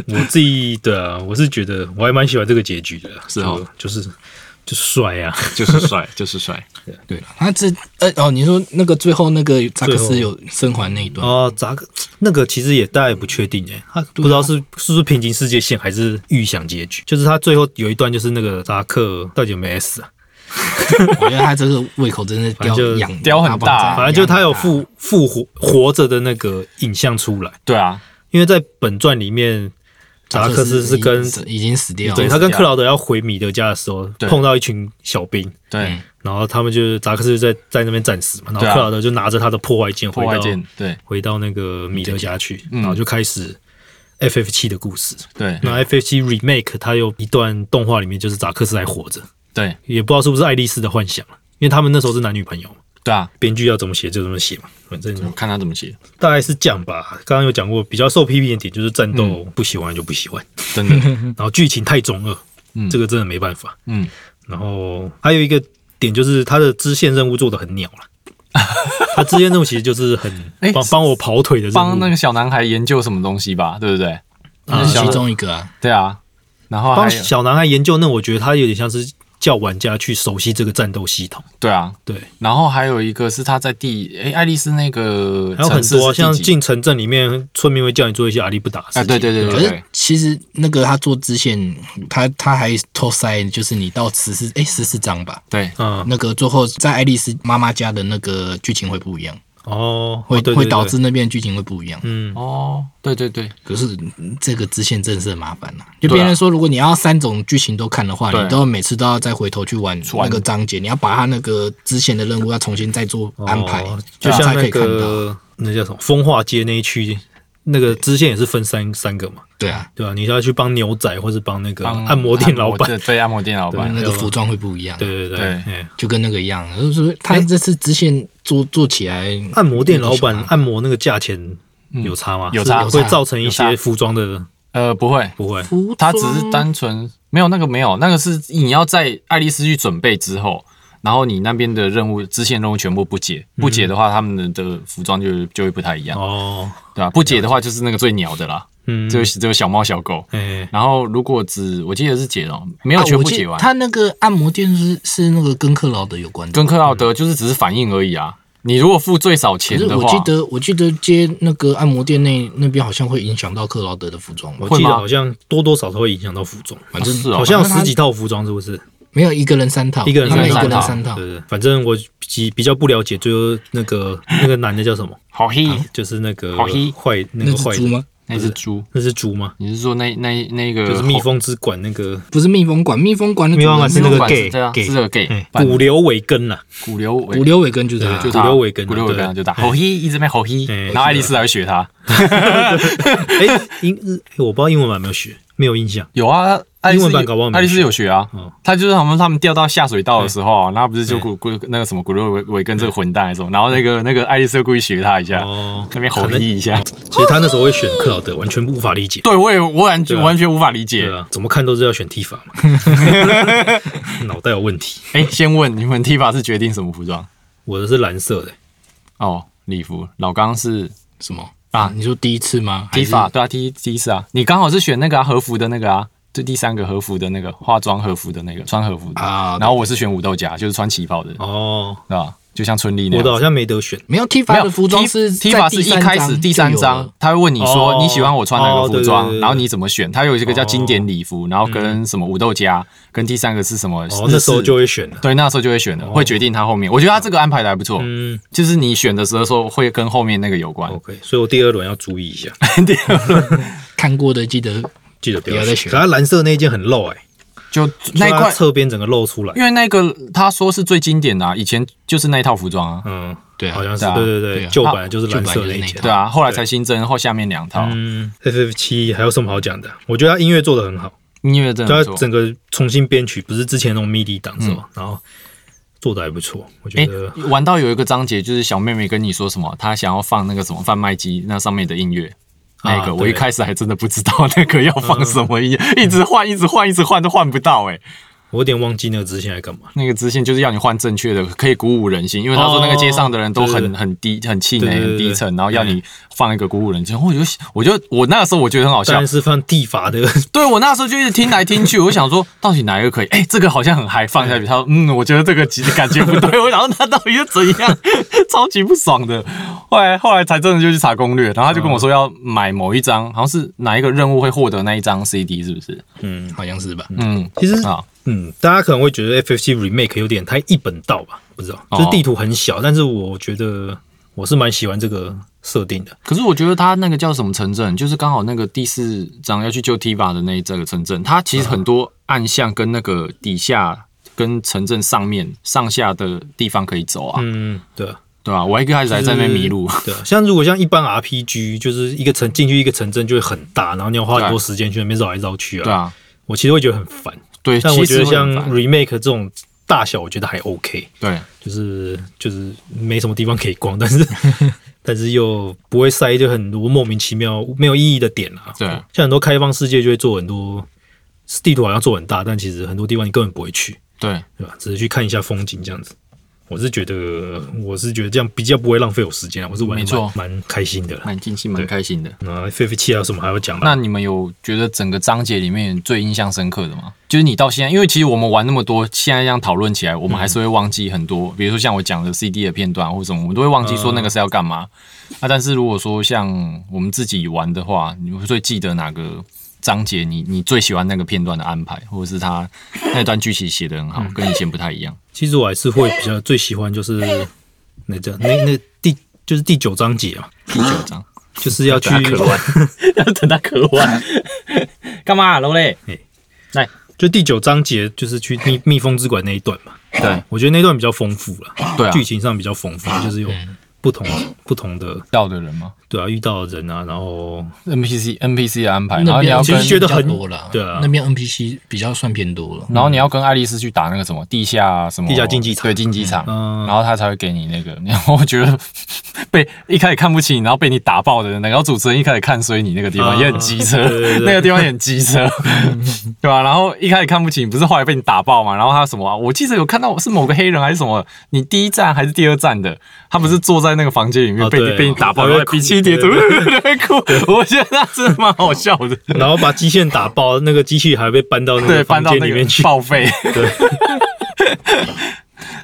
我自己对啊，我是觉得我还蛮喜欢这个结局的，是哦。就就是就帅啊，[LAUGHS] 就是帅，就是帅。对。了，他这呃哦，你说那个最后那个扎克斯有生还那一段，哦，扎克那个其实也大家也不确定诶，他不知道是是不是平行世界线还是预想结局，就是他最后有一段就是那个扎克到底有没有 S 啊？[LAUGHS] 我觉得他这个胃口真是叼养叼很大反正就他有复复活活着的那个影像出来，对啊，因为在本传里面，扎克斯是跟已经死掉了，对他跟克劳德要回米德家的时候，对。碰到一群小兵，对，然后他们就是扎克斯在在那边战死嘛，然后克劳德就拿着他的破坏剑回到剑，对。回到那个米德家去，嗯。然后就开始 FF 七的故事。对。那 FF 七 remake 它有一段动画里面就是扎克斯还活着，对。也不知道是不是爱丽丝的幻想了，因为他们那时候是男女朋友嘛，对啊，编剧要怎么写就怎么写嘛，反正看他怎么写，大概是这样吧。刚刚有讲过，比较受批评的点就是战嗯斗不喜欢就不喜欢，真的，[LAUGHS] [LAUGHS] 然后剧情太中二，嗯这个真的没办法。嗯，然后还有一个点就是他的支线任务做的很鸟了。[LAUGHS] 他支线任务其实就是很哎帮帮我跑腿的帮那个小男孩研究什么东西吧，对不对？那是其中一个啊。对啊，然后帮小男孩研究，那我觉得他有点像是叫玩家去熟悉这个战斗系统。对啊，对，然后还有一个是他在第诶爱丽丝那个还有很多啊像进城镇里面，村民会叫你做一些阿里不达的事啊，对。对对对可是其实那个他做支线，他他还偷塞，就是你到十四哎十四章吧，对。嗯，那个最后在爱丽丝妈妈家的那个剧情会不一样，哦，会哦对对会导致那边剧情会不一样。嗯，哦，对对对，可是嗯这个支线真的是很麻烦了、就别人说，如果你要三种剧情都看的话，对。你都要每次都要再回头去玩玩那个章节，你要把它那个支线的任务要重新再做安排，哦就像可以看到。个那叫什么风化街那一区，那个支线也是分三三个嘛，对啊，对啊、你要去帮牛仔或是帮那个按摩店老板，对对，按摩店老板。那，个服装会不一样，对对对，就跟那个一样。就是他这次支线做做起来，按摩店老板按摩那个价钱有差吗？有差会造成一些服装的呃，不会，不会。服他只是单纯没有那个没有，那个是你要在爱丽丝去准备之后，然后你那边的任务支线任务全部不解，不解的话，他们的服装就就会不太一样，哦，对吧？不解的话就是那个最鸟的啦，嗯，就是只有小猫小狗。哎，然后如果只我记得是解了，没有全部解完。他那个按摩店是是那个跟克劳德有关的，跟克劳德就是只是反应而已啊。你如果付最少钱的话，我记得我记得接那个按摩店那那边好像会影响到克劳德的服装我记得好像多多少少会影响到服装，反正是哦好像十几套服装，是不是？没有一个人三套，一个人三套。个人三套。对，对，反正我比比较不了解，最后那个 [COUGHS] 那个男的叫什么？好黑，就是那个好黑坏那那个坏猪吗？那只猪。那是猪吗？你是说那那那个就是蜜蜂之管那个。不是蜜蜂馆，蜜蜂馆的蜜蜂馆是那个 gay，gay 是个 gay，哎反骨瘤尾根啦，骨瘤尾。骨瘤尾根就是他就他。骨瘤尾根骨瘤尾根对。就打好黑，一直在好黑哎，然后爱丽丝还会学他。[LAUGHS] 哎，英我不知道英文版有没有学，没有印象。有啊，英文版搞不好没爱丽丝有学啊哦，他就是他们他们掉到下水道的时候啊，然后不是就古古那个什么骨瘤尾尾根这个混蛋还是什么，然后那个那个爱丽丝就故意学他一下，哦，那边吼嘿一下。其实他那时候会选克劳德，完全无法理解。对我也我完全对啊完全无法理解对。啊，怎么看都是要选 T 法嘛，[LAUGHS] 脑袋有问题。哎，先问你们 T 法是决定什么服装？我的是蓝色的，哦，礼服。老刚是什么啊啊？你说第一次吗？还 T 是法，对啊，第一第一次啊，你刚好是选那个啊和服的那个啊，就第三个和服的那个化妆和服的那个穿和服的啊然后我是选武斗家，就是穿旗袍的，哦，对吧？就像春丽那样。我的好像没得选。没有 T 没有法的服装 T 是 T 在法是一开始第三章，他会问你说哦你喜欢我穿哪个服装，然后你怎么选？他有一个叫经典礼服，然后跟什么武斗家，跟第三个是什么？哦，那时候就会选了。对，那时候就会选了，会决定他后面。我觉得他这个安排的还不错，嗯就是你选的时候会跟后面那个有关。，OK，所以我第二轮要注意一下，[LAUGHS] 第二轮 [LAUGHS] 看过的记得记得不要再选可它蓝色那一件很露哎，就那块，侧边整个露出来。因为那个他说是最经典的、啊，以前就是那一套服装啊，嗯，对啊好像是对啊对对对，对啊旧版就是蓝色那一件。对啊，后来才新增后下面两套，嗯，FF 七还有什么好讲的？我觉得他音乐做的很好，音乐真的不错。就它整个重新编曲，不是之前那种 MIDI 档是吧？然后做的还不错，我觉哎得。，玩到有一个章节，就是小妹妹跟你说什么，她想要放那个什么贩卖机那上面的音乐。那个啊我一开始还真的不知道那个要放什么音乐，一直换，一直换，一直换都换不到哎、我有点忘记那个支线在干嘛。那个支线就是要你换正确的，可以鼓舞人心。因为他说那个街上的人都很、哦很低、很气馁、很低沉，然后要你放一个鼓舞人心。我就我就我那个时候我觉得很好笑当然，是放地法的，对我那时候就一直听来听去，我想说到底哪一个可以？哎、这个好像很嗨，放下去。他说嗯，我觉得这个其实感觉不对。[LAUGHS] 我想说他到底是怎样，超级不爽的。后来后来才真的就去查攻略，然后他就跟我说要买某一张，好像是哪一个任务会获得那一张 CD，是不是？嗯，好像是吧？嗯，其实啊，嗯，大家可能会觉得 FFC remake 有点太一本道吧，不知道，哦。就是地图很小，但是我觉得我是蛮喜欢这个设定的。可是我觉得它那个叫什么城镇，就是刚好那个第四章要去救 Tiva 的那一这个城镇，它其实很多暗巷跟那个底下跟城镇上面上下的地方可以走啊，嗯，对。啊，对啊、我一开始还在那边迷路，对啊，像如果像一般 RPG，就是一个城进去一个城镇就会很大，然后你要花很多时间去那边绕来绕去啊。对，啊，我其实会觉得很烦，对，但我觉得像 remake 这种大小，我觉得还 OK，对就是就是没什么地方可以逛，但是 [LAUGHS] 但是又不会塞就很多莫名其妙没有意义的点啊。对像很多开放世界就会做很多地图好像做很大，但其实很多地方你根本不会去，对，对吧？只是去看一下风景这样子。我是觉得，我是觉得这样比较不会浪费我时间啊，我是玩得没错蛮蛮开心的啦。蛮尽兴蛮开心的。那 FF 七还有什么还要讲吗？那你们有觉得整个章节里面最印象深刻的吗？就是你到现在，因为其实我们玩那么多，现在这样讨论起来，我们还是会忘记很多，比如说像我讲的 CD 的片段或者什么，我们都会忘记说那个是要干嘛。啊，但是如果说像我们自己玩的话，你会最记得哪个章节你？你最喜欢那个片段的安排，或者是他那段剧情写的很好，跟以前不太一样。其实我还是会比较最喜欢就是那这那那第就是第九章节嘛，第九章，就是要去 [LAUGHS] 要等他渴完，[LAUGHS] 干嘛、啊，楼嘞？来，就第九章节就是去蜜蜜蜂之馆那一段嘛。对。我觉得那段比较丰富了，对啊，剧情上比较丰富，就是有不同 [COUGHS] 不同的到的人吗对啊遇到的人啊，然后？NPC NPC 的安排，然后你要跟其实觉得很比较多了，对啊那边 NPC 比较算偏多了。然后你要跟爱丽丝去打那个什么地下什么地下竞技场对竞技场，嗯然后他才会给你那个。[LAUGHS] 然后我觉得被一开始看不起你，然后被你打爆的人，然后主持人一开始看衰你那个地方啊也很机车，对对对那个地方也很机车，[LAUGHS] 对吧？然后一开始看不起你，不是后来被你打爆嘛？然后他什么啊？我记得有看到是某个黑人还是什么，你第一站还是第二站的，他不是坐在在那个房间里面被被你打爆，因为哭然后鼻涕点头，在哭。我觉得那真的蛮好笑的。[LAUGHS] 然后把机线打爆，那个机器还被搬到那，个房间里面去。报废。[LAUGHS] 对，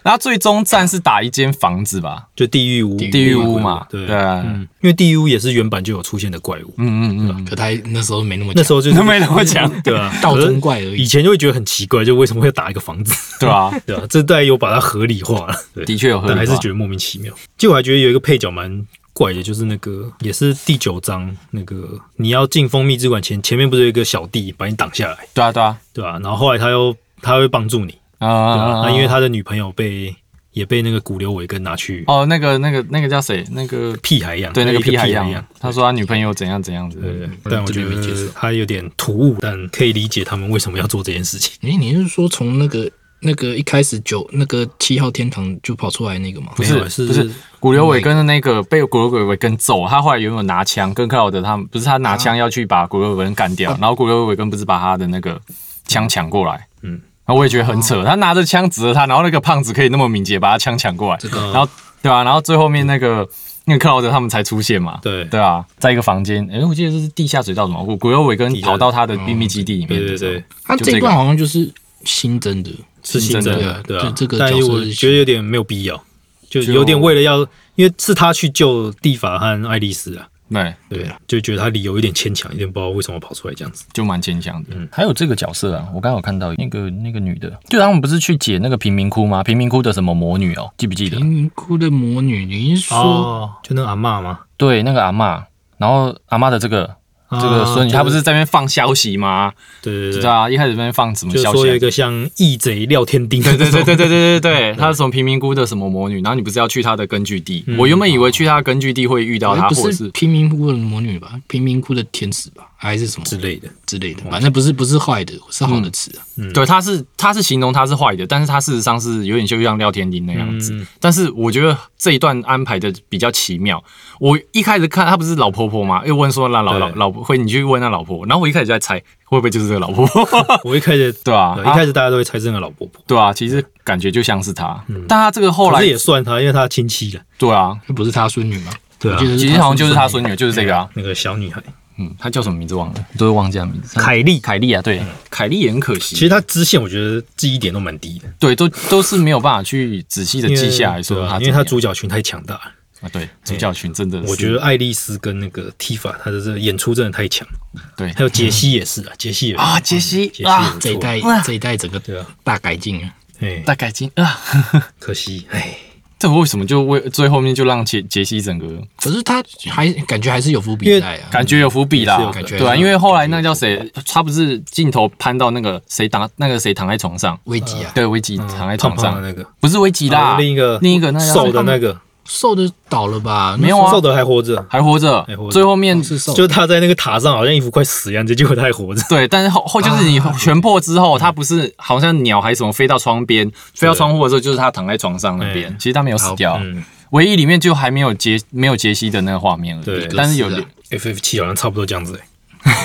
然后最终战是打一间房子吧，就地狱屋，地狱屋嘛，对对啊，嗯，因为地狱屋也是原版就有出现的怪物，嗯嗯嗯，可他那时候没那么那时候就是没那么强，[LAUGHS] 对啊，[LAUGHS] 道中怪而已。以前就会觉得很奇怪，就为什么会打一个房子，对啊，[LAUGHS] 对啊，这代有把它合理化了，对，的确有合理化，但还是觉得莫名其妙。就我还觉得有一个配角蛮怪的，就是那个也是第九章那个你要进蜂蜜之馆前，前面不是有一个小弟把你挡下来，对啊对啊，对啊、然后后来他又他会帮助你，啊啊那因为他的女朋友被也被那个骨瘤尾根拿去哦那个那个那个叫谁？那个屁孩一样，对那个屁孩一一样。样，，他说他女朋友怎样怎样子，对对，嗯。但我觉得他有点突兀，但可以理解他们为什么要做这件事情。诶，你是说从那个那个一开始九那个七号天堂就跑出来那个吗？不是是不是骨瘤尾根的那个被骨瘤尾根揍，他后来原本拿枪跟克劳德他们不是他拿枪要去把骨瘤尾根干掉，然后骨瘤尾根不是把他的那个枪抢过来，嗯，然后我也觉得很扯，他拿着枪指着他，然后那个胖子可以那么敏捷把他枪抢过来，然后对吧、然后最后面那个那个克劳德他们才出现嘛，对。对啊，在一个房间，诶，我记得这是地下水道什么，骨骨瘤尾根下跑到他的秘密基地里面对对对，他这一段好像就是新增的，是新增真的，对啊，这这个但角色我是觉得有点没有必要，就就有点为了要，因为是他去救蒂法和爱丽丝啊，对，对啊，就觉得他理由有点牵强，有点不知道为什么跑出来这样子。就蛮牵强的。嗯还有这个角色啊，我刚刚有看到那个那个女的，就他们不是去解那个贫民窟吗？贫民窟的什么魔女哦，记不记得？贫民窟的魔女，你是说哦，就那个阿嬷吗？对，那个阿嬷，然后阿嬷的这个这个孙女，啊她不是在那边放消息吗？对对对知道啊，一开始在那边放什么消息啊？说有一个像义贼廖天丁，对对对对对对对对，她是从贫民窟的什么魔女，然后你不是要去她的根据地？我原本以为去她的根据地会遇到她，不或者是是贫民窟的魔女吧？贫民窟的天使吧？还是什么之类的。之类的？反正不是不是坏的，是好的词啊。对，他是他是形容他是坏的，但是他事实上是有点就像廖天丁那样子。嗯但是我觉得这一段安排的比较奇妙。我一开始看他不是老婆婆吗？又问说那老老老婆会你去问那老婆，然后我一开始就在猜会不会就是这个老婆婆，[LAUGHS] 我一开始对啊，一开始大家都会猜这个老婆婆，对啊，其实感觉就像是他，但她这个后来是也算她，因为她亲戚了。对啊，那不是她孙女吗？对啊其实好像就是她孙女，就是这个啊，那个小女孩，嗯，他叫什么名字忘了，都会忘记他名字。凯利。凯利啊，对，凯利也很可惜，其实他支线我觉得记忆点都蛮低的，对都都是没有办法去仔细的记下来说因为他主角群太强大。了。啊，对主角群真的是，我觉得爱丽丝跟那个 Tifa 她的这个演出真的太强，对。还有杰西也是啊，杰西也啊，杰西杰西这一代哇。这一代整个对啊，大改进啊。哎，大改进啊，[LAUGHS] 可惜，哎，这为什么就为最后面就让杰杰西整个可是他还感觉还是有伏因为笔在啊。感觉有伏笔啦。对啊，因为后来那个叫谁，他不是镜头攀到那个谁躺那个谁躺在床上，危机啊，对，危机躺在床上。那个，不是危机啦，另一个另一个那个瘦的那个，瘦的倒了吧？没有啊。瘦的还活着，还活着。还活，着。最后面是瘦的，就他在那个塔上好像一副快死一样，结果他还活着。对，但是后后就是你全破之后，他不是好像鸟还是什么飞到窗边，飞到窗户的时候，就是他躺在床上那边哎，其实他没有死掉，嗯，唯一里面就还没有杰没有杰西的那个画面而已对，但是有格式啊 FF 七好像差不多这样子、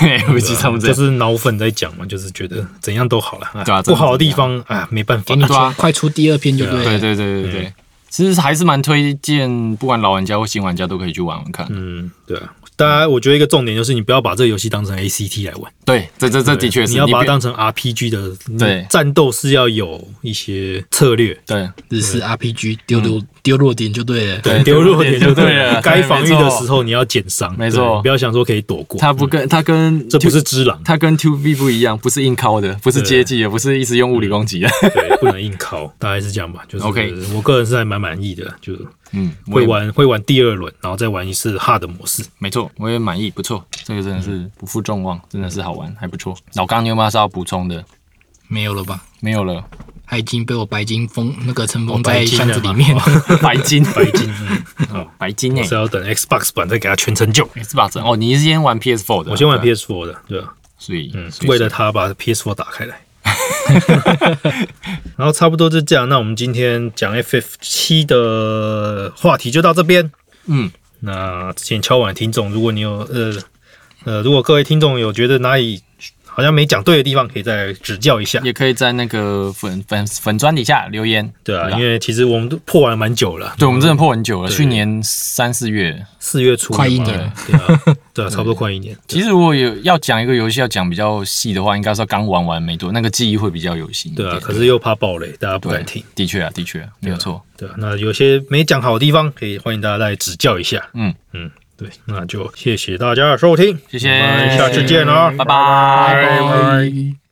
欸，危机差不多就。是脑粉在讲嘛，就是觉得怎样都好了，哎对啊不好的地方啊没办法。给，你对啊。快出第二篇就对了。对对对对对，其实还是蛮推荐，不管老玩家或新玩家都可以去玩玩看。嗯，对啊。大家，我觉得一个重点就是你不要把这个游戏当成 ACT 来玩，对，这这这的确是，你要把它当成 RPG 的，对战斗是要有一些策略，对日式 RPG 丢丢丢弱点就对了。对丢弱点就对了，该防御的时候，你要减伤，没错不要想说可以躲过，他不跟他跟这不是只狼，他跟 Two B 不一样，不是硬靠的，不是接技也，不是一直用物理攻击的。对，不能硬靠，大概是这样吧。就是 OK 我个人是还蛮满意的，就嗯，我会玩会玩第二轮，然后再玩一次 hard 模式。没错，我也满意，不错，这个真的是不负众望，真的是好玩，还不错。老刚你有没有是要补充的？没有了吧？没有了，他已经被我白金封那个尘封在箱子里面。[LAUGHS] 白金，白金，嗯，好，白金哎是要等 Xbox 版再给它全成就。Xbox？哦，你是先玩 PS4 的，我先玩 PS4 的，对吧？所以嗯，为了他把 PS4 打开来。[LAUGHS] 然后差不多就这样，那我们今天讲 FF 七的话题就到这边。嗯，那之前敲碗的听众，如果你有呃呃，如果各位听众有觉得哪里好像没讲对的地方，可以再指教一下。也可以在那个粉粉粉砖底下留言。对啊，因为其实我们都破完了蛮久了，对，我们真的破很久了，去年三四月。四月初快一年，对啊，对啊，[LAUGHS] 差不多快一年。其实如果有要讲一个游戏要讲比较细的话，应该是刚玩完没多，那个记忆会比较有新。对啊，可是又怕暴雷，大家不对敢听。的确啊，的确没有错。对啊，那有些没讲好的地方，可以欢迎大家来指教一下。嗯嗯，对，那就谢谢大家的收听，谢谢我们下次见了，拜拜拜拜。